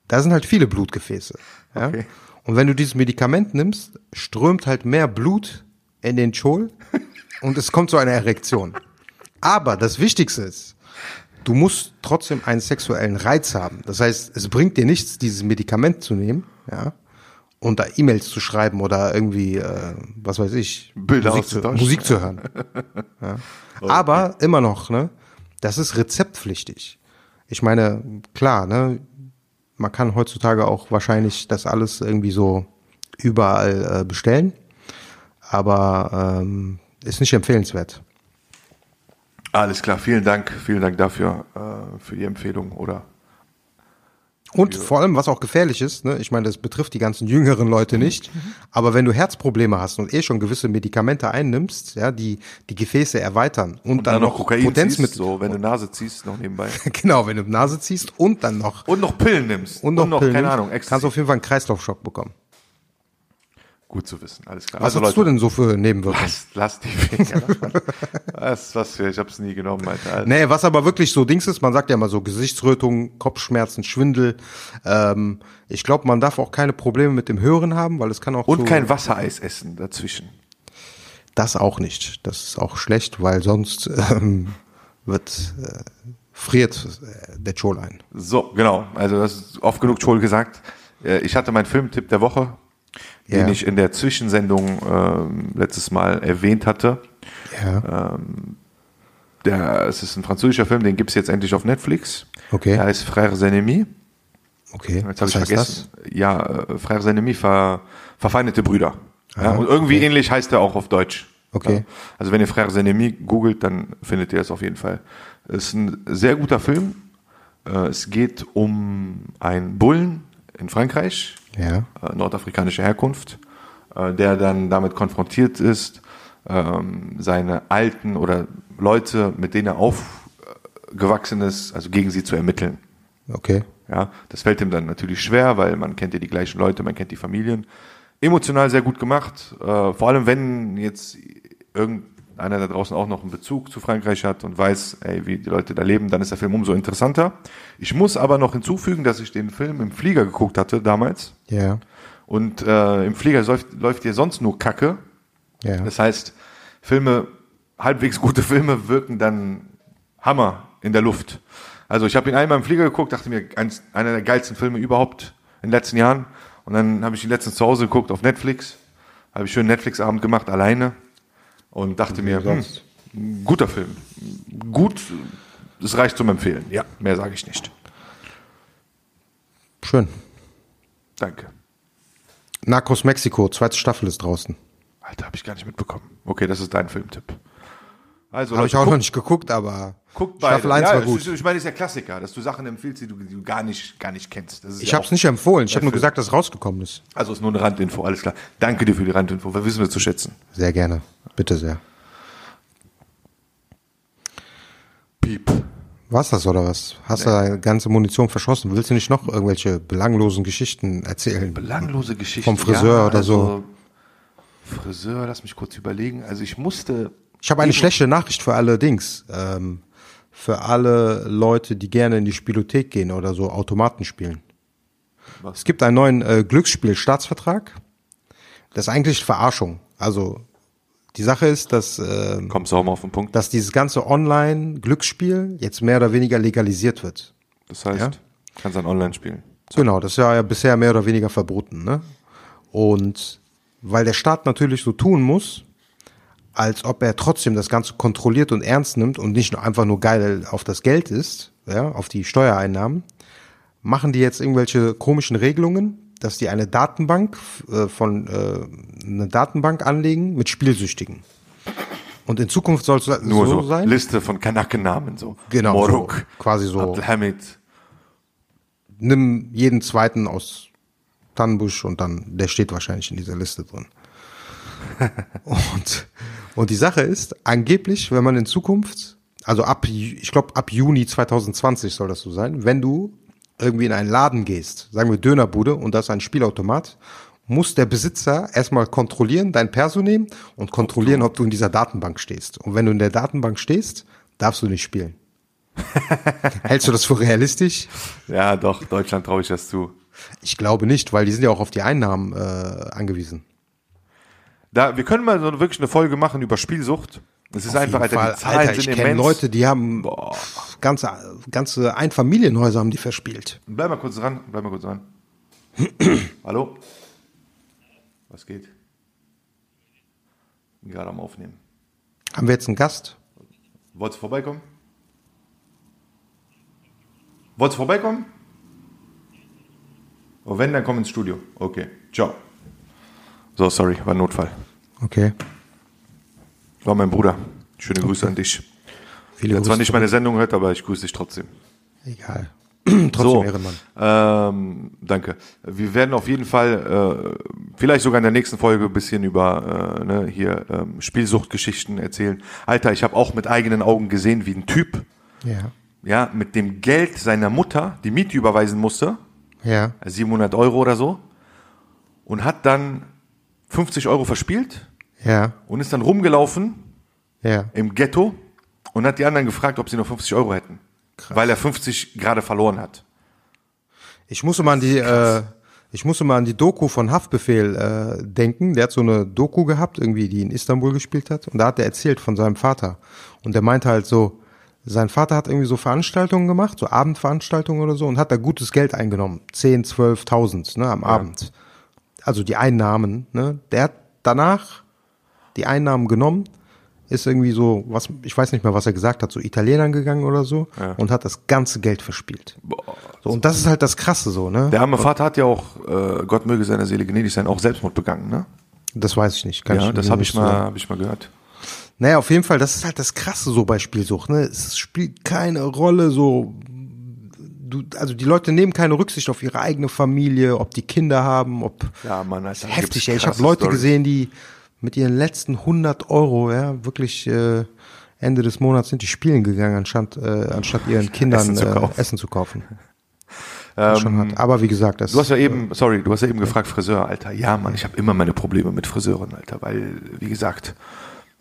da sind halt viele Blutgefäße. Ja? Okay. Und wenn du dieses Medikament nimmst, strömt halt mehr Blut in den Chol und es kommt zu einer Erektion. Aber das Wichtigste ist, du musst trotzdem einen sexuellen Reiz haben. Das heißt, es bringt dir nichts, dieses Medikament zu nehmen, ja, und da E-Mails zu schreiben oder irgendwie, äh, was weiß ich, Bilder Musik, zu. Musik zu hören. Ja. Aber immer noch, ne, das ist rezeptpflichtig. Ich meine, klar, ne, man kann heutzutage auch wahrscheinlich das alles irgendwie so überall äh, bestellen, aber ähm, ist nicht empfehlenswert. Alles klar, vielen Dank, vielen Dank dafür, äh, für die Empfehlung oder Und vor allem, was auch gefährlich ist, ne, ich meine, das betrifft die ganzen jüngeren Leute nicht, aber wenn du Herzprobleme hast und eh schon gewisse Medikamente einnimmst, ja, die die Gefäße erweitern und, Und dann, noch Kokain ziehst, Potenzmittel, so, wenn du Nase ziehst, noch nebenbei. genau, wenn du Nase ziehst und dann noch Und noch Pillen nimmst. und noch, Pillen keine nimmst, Ahnung, extra. kannst du auf jeden Fall einen Kreislaufschock bekommen. Gut zu wissen, alles klar. Was also hast du denn so für Nebenwirkungen? Lass, lass die Finger davon. was, was für, ich hab's nie genommen, Alter. Alter. Nee, was aber wirklich so Dings ist, man sagt ja immer so Gesichtsrötung, Kopfschmerzen, Schwindel. Ähm, ich glaube, man darf auch keine Probleme mit dem Hören haben, weil es kann auch Und zu, kein Wassereis essen dazwischen. Das auch nicht. Das ist auch schlecht, weil sonst ähm, wird äh, friert äh, der Chol ein. So, genau. Also das ist oft genug schon gesagt. Äh, Ich hatte meinen Filmtipp der Woche, den Ja. ich in der Zwischensendung ähm, letztes Mal erwähnt hatte. Ja. Der, es ist ein französischer Film, den gibt's jetzt endlich auf Netflix. Okay. Der heißt Frères Ennemis. Okay. Jetzt habe ich vergessen. Ja, äh, Frères Ennemis, ver, verfeindete Brüder. Ja, und irgendwie ähnlich heißt er auch auf Deutsch. Okay. Ja. Also wenn ihr Frères Ennemis googelt, dann findet ihr es auf jeden Fall. Es ist ein sehr guter Film. Äh, Es geht um einen Bullen in Frankreich, Ja. äh, nordafrikanischer Herkunft, äh, der dann damit konfrontiert ist, ähm, seine alten oder Leute, mit denen er aufgewachsen ist, also gegen sie zu ermitteln. Okay. Ja, das fällt ihm dann natürlich schwer, weil man kennt ja die gleichen Leute, man kennt die Familien. Emotional sehr gut gemacht, äh, vor allem wenn jetzt irgendeiner da draußen auch noch einen Bezug zu Frankreich hat und weiß, ey, wie die Leute da leben, dann ist der Film umso interessanter. Ich muss aber noch hinzufügen, dass ich den Film im Flieger geguckt hatte damals Ja. und äh, im Flieger läuft, läuft hier sonst nur Kacke. Ja. Das heißt, Filme, halbwegs gute Filme wirken dann Hammer in der Luft. Also ich habe ihn einmal im Flieger geguckt, dachte mir, eins, einer der geilsten Filme überhaupt in den letzten Jahren. Und dann habe ich ihn letztens zu Hause geguckt auf Netflix. Habe ich schön Netflix-Abend gemacht, alleine. Und dachte mir, hm, guter Film. Gut, es reicht zum Empfehlen. Ja, mehr sage ich nicht. Schön. Danke. Narcos Mexiko, zweite Staffel ist draußen. Alter, habe ich gar nicht mitbekommen. Okay, das ist dein Filmtipp. Also, Habe ich auch noch nicht geguckt, aber Guckt beide. Staffel 1 ja, war gut. Ist, ich meine, das ist ja Klassiker, dass du Sachen empfiehlst, die du, die du gar nicht, gar nicht kennst. Ich ja habe es nicht empfohlen. Ich habe nur gesagt, dass es rausgekommen ist. Also ist nur eine Randinfo, alles klar. Danke dir für die Randinfo, wir wissen wir zu schätzen. Sehr gerne. Bitte sehr. Piep. War's das oder was? Hast du deine ganze Munition verschossen? Willst du nicht noch irgendwelche belanglosen Geschichten erzählen? Belanglose Geschichte. Vom Friseur oder so. Friseur, lass mich kurz überlegen. Also ich musste. Ich habe eine schlechte Nachricht für alle Dings. Ähm, für alle Leute, die gerne in die Spielothek gehen oder so Automaten spielen. Was? Es gibt einen neuen äh, Glücksspiel-Staatsvertrag. Das ist eigentlich Verarschung. Also die Sache ist, dass, äh, Kommst du auch mal auf den Punkt? dass dieses ganze Online-Glücksspiel jetzt mehr oder weniger legalisiert wird. Das heißt, Ja. kannst dann online spielen. Genau, das ist ja bisher mehr oder weniger verboten. Ne? Und weil der Staat natürlich so tun muss, als ob er trotzdem das Ganze kontrolliert und ernst nimmt und nicht nur einfach nur geil auf das Geld ist, ja, auf die Steuereinnahmen, machen die jetzt irgendwelche komischen Regelungen, dass die eine Datenbank äh, von äh, eine Datenbank anlegen mit Spielsüchtigen. Und in Zukunft soll es Nur so, so, sein. Liste von Kanakennamen, so. Genau, Moruk, so, quasi so. Abdelhamid. nimm jeden zweiten aus Tannenbusch und dann, der steht wahrscheinlich in dieser Liste drin. und, und die Sache ist, angeblich, wenn man in Zukunft, also ab, ich glaube ab Juni 2020 soll das so sein, wenn du irgendwie in einen Laden gehst, sagen wir Dönerbude und da ist ein Spielautomat, muss der Besitzer erstmal kontrollieren, dein Perso nehmen und kontrollieren, ob du in dieser Datenbank stehst. Und wenn du in der Datenbank stehst, darfst du nicht spielen. Hältst du das für realistisch? Ja, doch, Deutschland traue ich das zu. Ich glaube nicht, weil die sind ja auch auf die Einnahmen äh, angewiesen. Da, wir können mal so wirklich eine Folge machen über Spielsucht. Es ist einfach, Auf jeden Alter, die Fall. Zahlen Alter, ich sind kenne immens. Leute, die haben Boah. ganze, ganze Einfamilienhäuser haben die verspielt. Bleib mal kurz dran, bleib mal kurz dran. Hallo? Was geht? Bin gerade am Aufnehmen. Haben wir jetzt einen Gast? Wolltest du vorbeikommen? Wolltest du vorbeikommen? Oh, wenn, dann komm ins Studio. Okay, ciao. So, sorry, war ein Notfall. Okay. War mein Bruder. Schöne Grüße an dich. Viele Der zwar Grüße nicht meine Sendung hört, aber ich grüße dich trotzdem. Egal. Trotzdem so, Ehrenmann. ähm, danke. Wir werden auf jeden Fall äh, vielleicht sogar in der nächsten Folge ein bisschen über äh, ne, hier ähm, Spielsuchtgeschichten erzählen. Alter, ich habe auch mit eigenen Augen gesehen, wie ein Typ Ja. ja mit dem Geld seiner Mutter die Miete überweisen musste, Ja. 700 Euro oder so, und hat dann 50 Euro verspielt Ja. und ist dann rumgelaufen Ja. im Ghetto und hat die anderen gefragt, ob sie noch 50 Euro hätten. Weil er 50 gerade verloren hat. Ich musste mal an die, äh, ich musste mal an die Doku von Haftbefehl äh, denken. Der hat so eine Doku gehabt, irgendwie, die in Istanbul gespielt hat. Und da hat er erzählt von seinem Vater. Und der meinte halt so, sein Vater hat irgendwie so Veranstaltungen gemacht, so Abendveranstaltungen oder so, und hat da gutes Geld eingenommen. 10, 12.000 ne, am Abend. Also die Einnahmen. Ne. Der hat danach die Einnahmen genommen, ist irgendwie so, was, ich weiß nicht mehr, was er gesagt hat, so Italienern gegangen oder so und hat das ganze Geld verspielt. So, und das ist halt das Krasse so, ne? Der arme Vater hat ja auch, äh, Gott möge seiner Seele gnädig sein, auch Selbstmord begangen, ne? Das weiß ich nicht. Kann Ja, ich das habe ich mal, habe ich mal gehört. Naja, auf jeden Fall, das ist halt das Krasse so bei Spielsucht, ne? Es spielt keine Rolle so, du, also die Leute nehmen keine Rücksicht auf ihre eigene Familie, ob die Kinder haben, ob, Ja, Mann, Alter. heftig, gibt's ey. Ich habe Leute Storys. gesehen, die mit ihren letzten 100 Euro, ja, wirklich äh, Ende des Monats sind die spielen gegangen, anstatt, äh, anstatt ihren Kindern Essen zu äh, kaufen. Essen zu kaufen. Das ist hart. Aber wie gesagt, das Du hast ja eben, sorry, du hast ja eben gefragt, Friseur, Alter. Ja, Mann, ich habe immer meine Probleme mit Friseuren, Alter, weil, wie gesagt,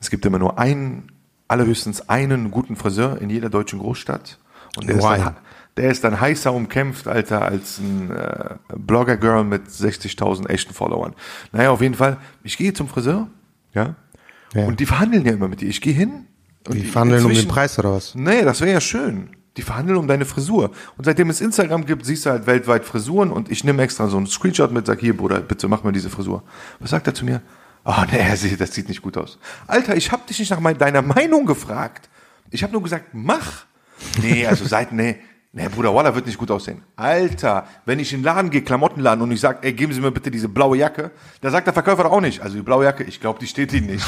es gibt immer nur einen, allerhöchstens einen guten Friseur in jeder deutschen Großstadt. Und der, ist dann. Der ist dann heißer umkämpft, Alter, als ein äh, Blogger-Girl mit 60.000 echten Followern. Naja, auf jeden Fall, ich gehe zum Friseur, ja, Ja. und die verhandeln ja immer mit dir. Ich gehe hin. Und die verhandeln um den Preis oder was? Nee, das wäre ja schön. Die verhandeln um deine Frisur. Und seitdem es Instagram gibt, siehst du halt weltweit Frisuren und ich nehme extra so einen Screenshot mit, sag hier, Bruder, bitte mach mal diese Frisur. Was sagt er zu mir? Ah, nee, das sieht nicht gut aus. Alter, ich habe dich nicht nach deiner Meinung gefragt. Ich habe nur gesagt, mach. Nee, also seit, nee, nee, Bruder, Walla wird nicht gut aussehen. Alter, wenn ich in den Laden gehe, Klamottenladen und ich sag, ey, geben Sie mir bitte diese blaue Jacke, da sagt der Verkäufer doch auch nicht. Also die blaue Jacke, ich glaube, die steht Ihnen nicht.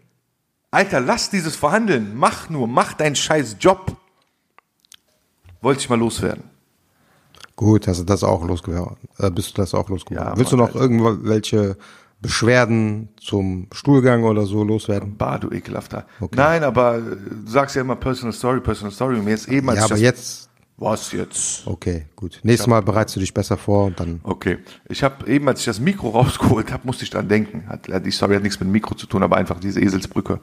Alter, lass dieses Verhandeln. Mach nur, mach deinen scheiß Job. Wollte ich mal loswerden. Gut, hast du das auch losgeworden. Äh, bist du das auch losgeworden? Ja, Willst du Mann, noch irgendwelche Beschwerden zum Stuhlgang oder so loswerden? Bah, du ekelhafter. Okay. Nein, aber äh, du sagst ja immer Personal Story, Personal Story. Und jetzt eben, als Ja, aber jetzt, Was jetzt? okay, gut. Nächstes Mal bereitest du dich besser vor und dann. Okay. Ich habe eben, als ich das Mikro rausgeholt habe, musste ich dran denken. Hat, die Story hat nichts mit dem Mikro zu tun, aber einfach diese Eselsbrücke.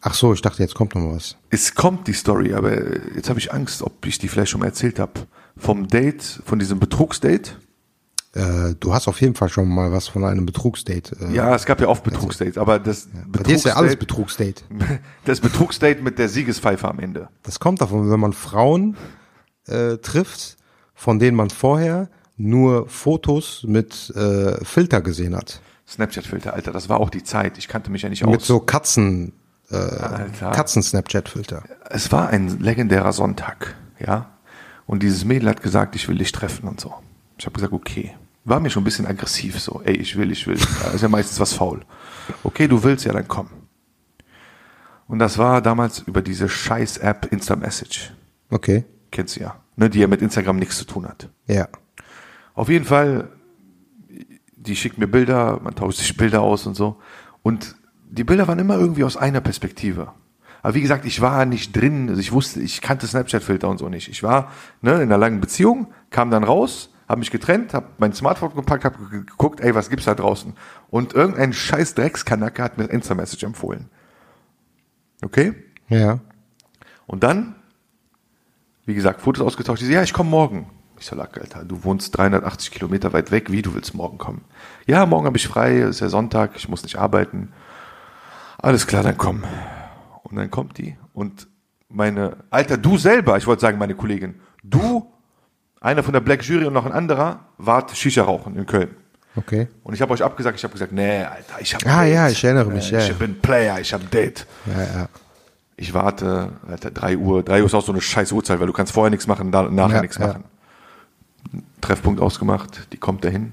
Ach so, ich dachte, jetzt kommt noch mal was. Es kommt die Story, aber jetzt habe ich Angst, ob ich die vielleicht schon mal erzählt habe. Vom Date, von diesem Betrugsdate. Äh, du hast auf jeden Fall schon mal was von einem Betrugsdate. Äh, Ja, es gab ja oft Betrugsdates, aber das Bei dir ist ja alles Betrugsdate, Betrugsdate. das Betrugsdate mit der Siegespfeife am Ende. Das kommt davon, wenn man Frauen äh, trifft, von denen man vorher nur Fotos mit äh, Filter gesehen hat. Snapchat-Filter, Alter, das war auch die Zeit. Ich kannte mich ja nicht Mit aus. so Katzen, äh. Katzen-Snapchat-Filter. Es war ein legendärer Sonntag, ja. Und dieses Mädel hat gesagt, ich will dich treffen und so. Ich habe gesagt, okay. War mir schon ein bisschen aggressiv so. Ey, ich will, ich will. Da ist ja meistens was faul. Okay, du willst, ja, dann komm. Und das war damals über diese scheiß App Insta Message. Okay. Kennst du ja. Ne, die ja mit Instagram nichts zu tun hat. Ja. Auf jeden Fall, die schickt mir Bilder, man tauscht sich Bilder aus und so. Und die Bilder waren immer irgendwie aus einer Perspektive. Aber wie gesagt, ich war nicht drin, also ich wusste, ich kannte Snapchat-Filter und so nicht. Ich war ne, in einer langen Beziehung, kam dann raus, habe mich getrennt, habe mein Smartphone gepackt, habe geguckt, ey, was gibt's da draußen? Und irgendein scheiß Dreckskanacke hat mir Insta-Message empfohlen. Okay? Ja. Und dann, wie gesagt, Fotos ausgetauscht. Die so, ja, ich komme morgen. Ich so, Alter, du wohnst 380 Kilometer weit weg. Wie, du willst morgen kommen? Ja, morgen habe ich frei, ist ja Sonntag, ich muss nicht arbeiten. Alles klar, dann komm. Und dann kommt die und meine, Alter, du selber, ich wollte sagen, meine Kollegin, du, einer von der Black Jury und noch ein anderer, wart Shisha rauchen in Köln. Okay. Und ich habe euch abgesagt, ich habe gesagt, nee, Alter, ich habe Ah, ja, ich erinnere mich, ja, Ich bin Player, ich habe Date. Ja, ja. Ich warte, Alter, 3 Uhr. 3 Uhr ist auch so eine scheiß Uhrzeit, weil du kannst vorher nichts machen, nachher Ja, nichts machen. Treffpunkt ausgemacht, die kommt dahin.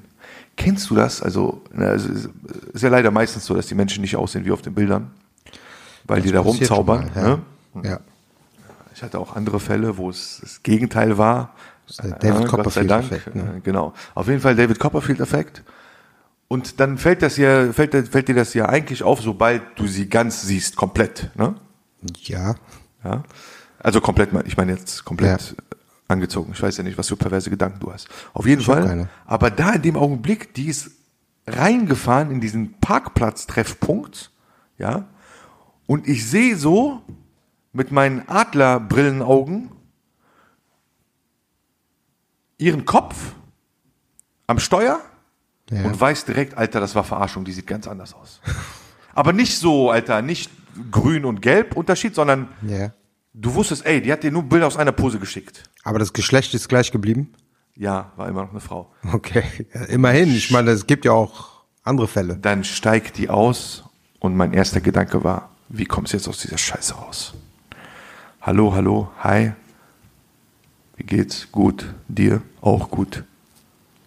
Kennst du das? Also, na, es ist ja leider meistens so, dass die Menschen nicht aussehen wie auf den Bildern, weil die da rumzaubern. mal, ne? Ja. Ich hatte auch andere Fälle, wo es das Gegenteil war. David Äh, Gott sei Dank. Copperfield-Effekt, ne? Äh, Genau. Auf jeden Fall David Copperfield-Effekt. Und dann fällt das ja, fällt, fällt dir das ja eigentlich auf, sobald du sie ganz siehst, komplett, ne? Ja. Ja. Also komplett, ich meine jetzt komplett angezogen. Ich weiß ja nicht, was für perverse Gedanken du hast. Auf jeden Ich Fall. Aber da in dem Augenblick, die ist reingefahren in diesen Parkplatz-Treffpunkt, ja. Und ich sehe so mit meinen Adlerbrillenaugen ihren Kopf am Steuer Ja. und weiß direkt, Alter, das war Verarschung, die sieht ganz anders aus. Aber nicht so, Alter, nicht grün und gelb Unterschied, sondern Ja. du wusstest, ey, die hat dir nur Bilder aus einer Pose geschickt. Aber das Geschlecht ist gleich geblieben? Ja, war immer noch eine Frau. Okay. Ja, immerhin. Ich meine, es gibt ja auch andere Fälle. Dann steigt die aus und mein erster Gedanke war, wie kommst du jetzt aus dieser Scheiße raus? Hallo, hallo, hi. Geht's? Gut. Dir? Auch gut.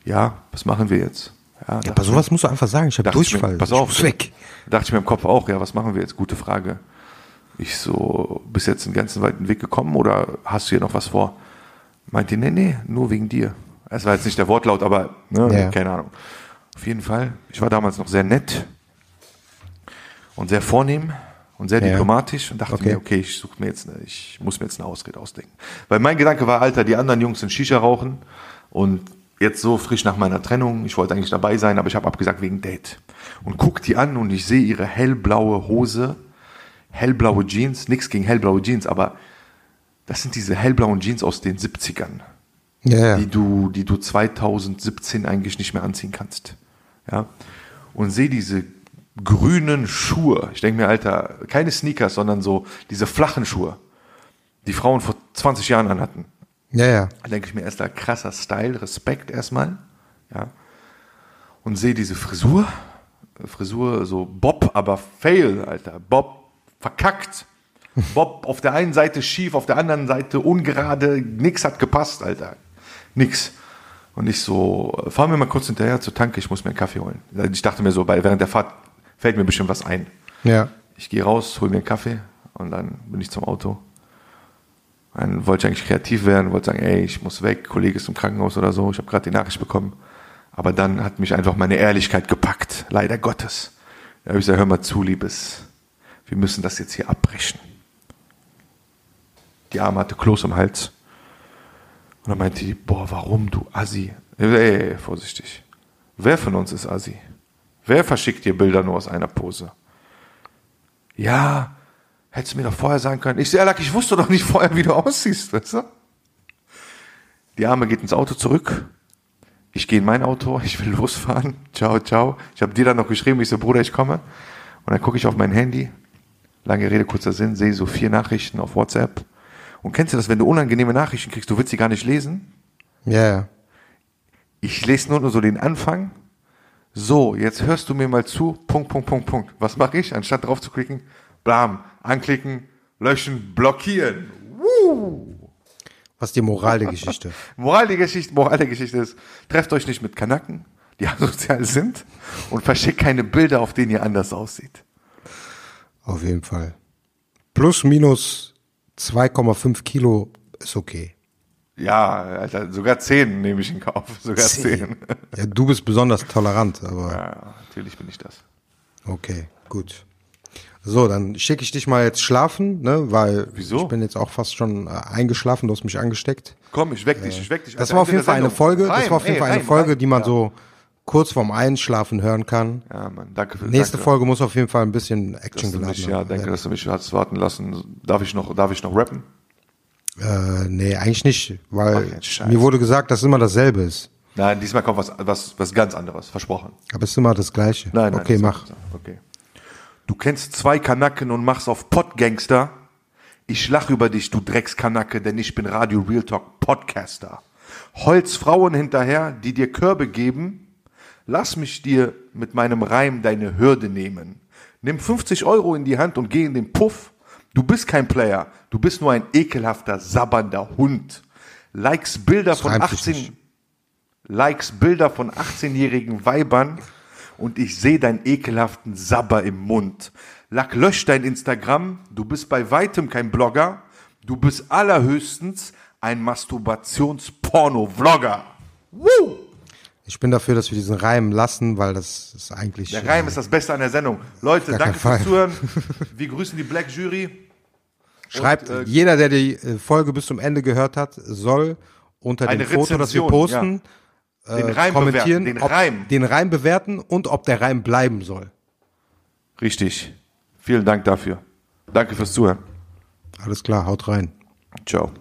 Ja, was machen wir jetzt? Ja, Ja, aber sowas musst du einfach sagen. Ich habe ich mir, Durchfall. pass Ich auf. muss weg. Dachte ich mir im Kopf auch, ja, was machen wir jetzt? Gute Frage. Ich so, bist jetzt einen ganzen weiten Weg gekommen oder hast du hier noch was vor? Meint die, nee, nee, nur wegen dir. Es war jetzt nicht der Wortlaut, aber ne, Ja. keine Ahnung. Auf jeden Fall, ich war damals noch sehr nett und sehr vornehm und sehr Ja. diplomatisch und dachte Okay. mir, okay, ich suche mir jetzt, eine, ich muss mir jetzt eine Ausrede ausdenken. Weil mein Gedanke war, Alter, die anderen Jungs sind Shisha rauchen und jetzt so frisch nach meiner Trennung, ich wollte eigentlich dabei sein, aber ich habe abgesagt wegen Date. Und guck die an und ich sehe ihre hellblaue Hose, hellblaue Jeans, nix gegen hellblaue Jeans, aber das sind diese hellblauen Jeans aus den 70ern Ja, ja. die du, die du 2017 eigentlich nicht mehr anziehen kannst. Ja. Und sehe diese grünen Schuhe. Ich denke mir, Alter, keine Sneakers, sondern so diese flachen Schuhe, die Frauen vor 20 Jahren anhatten. Ja, ja. Da denke ich mir, erst da krasser Style, Respekt erstmal. Ja. Und sehe diese Frisur. Frisur so Bob, aber fail, Alter. Bob verkackt. Bob auf der einen Seite schief, auf der anderen Seite ungerade. Nix hat gepasst, Alter. Nix. Und ich so, fahren wir mal kurz hinterher zur Tanke, ich muss mir einen Kaffee holen. Ich dachte mir so, bei, während der Fahrt fällt mir bestimmt was ein. Ja. Ich gehe raus, hol mir einen Kaffee und dann bin ich zum Auto. Dann wollte ich eigentlich kreativ werden, wollte sagen, ey, ich muss weg, Kollege ist im Krankenhaus oder so, ich habe gerade die Nachricht bekommen. Aber dann hat mich einfach meine Ehrlichkeit gepackt, leider Gottes. Da habe ich gesagt, hör mal zu, Liebes, wir müssen das jetzt hier abbrechen. Die Arme hatte Kloß im Hals. Und dann meinte die, boah, warum du Assi? Ey, ey, ey, vorsichtig. Wer von uns ist Assi? Wer verschickt dir Bilder nur aus einer Pose? Ja, hättest du mir doch vorher sagen können. Ich so, Erlack, ich wusste doch nicht vorher, wie du aussiehst, weißt du? Die Arme geht ins Auto zurück. Ich gehe in mein Auto, ich will losfahren. Ciao, ciao. Ich habe dir dann noch geschrieben, ich so, Bruder, ich komme. Und dann gucke ich auf mein Handy. Lange Rede, kurzer Sinn, sehe so vier Nachrichten auf WhatsApp. Und kennst du das, wenn du unangenehme Nachrichten kriegst, du willst sie gar nicht lesen? Ja, ja. Ich lese nur, nur so den Anfang. So, jetzt hörst du mir mal zu. Punkt, Punkt, Punkt, Punkt. Was mache ich? Anstatt drauf zu klicken, blam, anklicken, löschen, blockieren. Was ist die Moral der Geschichte? Moral der Geschichte, Moral der Geschichte ist, trefft euch nicht mit Kanaken, die asozial sind und verschickt keine Bilder, auf denen ihr anders aussieht. Auf jeden Fall. Plus, minus 2,5 Kilo ist okay. Ja, Alter, sogar 10 nehme ich in Kauf. Sogar 10. Ja, du bist besonders tolerant, aber Ja, natürlich bin ich das. okay, gut. So, dann schicke ich dich mal jetzt schlafen, ne, weil Wieso? ich bin jetzt auch fast schon äh, eingeschlafen, du hast mich angesteckt. Komm, ich weck dich, ich weck dich. Das Alter, war auf jeden Fall eine. Folge, das Rein, war auf jeden ey, Fall eine rein, Folge, rein. die man ja. so kurz vorm Einschlafen hören kann. Ja, Mann, danke für Nächste danke. Folge muss auf jeden Fall ein bisschen Action geladen ja, danke, dass du mich hast warten lassen. Darf ich noch, darf ich noch rappen? Äh, nee, eigentlich nicht, weil Ach, mir wurde gesagt, dass immer dasselbe ist. Nein, diesmal kommt was, was, was ganz anderes, versprochen. Aber es ist immer das Gleiche. Nein, nein. okay, mach. Okay. Du kennst zwei Kanaken und machst auf Podgangster. Ich lach über dich, du Dreckskanacke, denn ich bin Radio Real Talk Podcaster. Holzfrauen hinterher, die dir Körbe geben. Lass mich dir mit meinem Reim deine Hürde nehmen. Nimm 50 Euro in die Hand und geh in den Puff. Du bist kein Player, du bist nur ein ekelhafter, sabbernder Hund. Likes Bilder von reimt sich 18, nicht. likes Bilder von 18-jährigen Weibern und ich sehe deinen ekelhaften Sabber im Mund. Lack, lösch dein Instagram, du bist bei weitem kein Blogger, Du bist allerhöchstens ein Masturbations-Porno-Vlogger. Woo! Ich bin dafür, dass wir diesen Reim lassen, weil das ist eigentlich. Der Reim ist das Beste an der Sendung. Leute, danke fürs Zuhören. Wir grüßen die Black Jury. Schreibt, Und, äh, jeder, der die äh, Folge bis zum Ende gehört hat, soll unter dem Eine Foto, das wir Rezension, posten, Den äh, Reim kommentieren, bewerten. Den ob, Reim. den Reim bewerten und ob der Reim bleiben soll. Richtig. Vielen Dank dafür. Danke fürs Zuhören. Alles klar, haut rein. Ciao.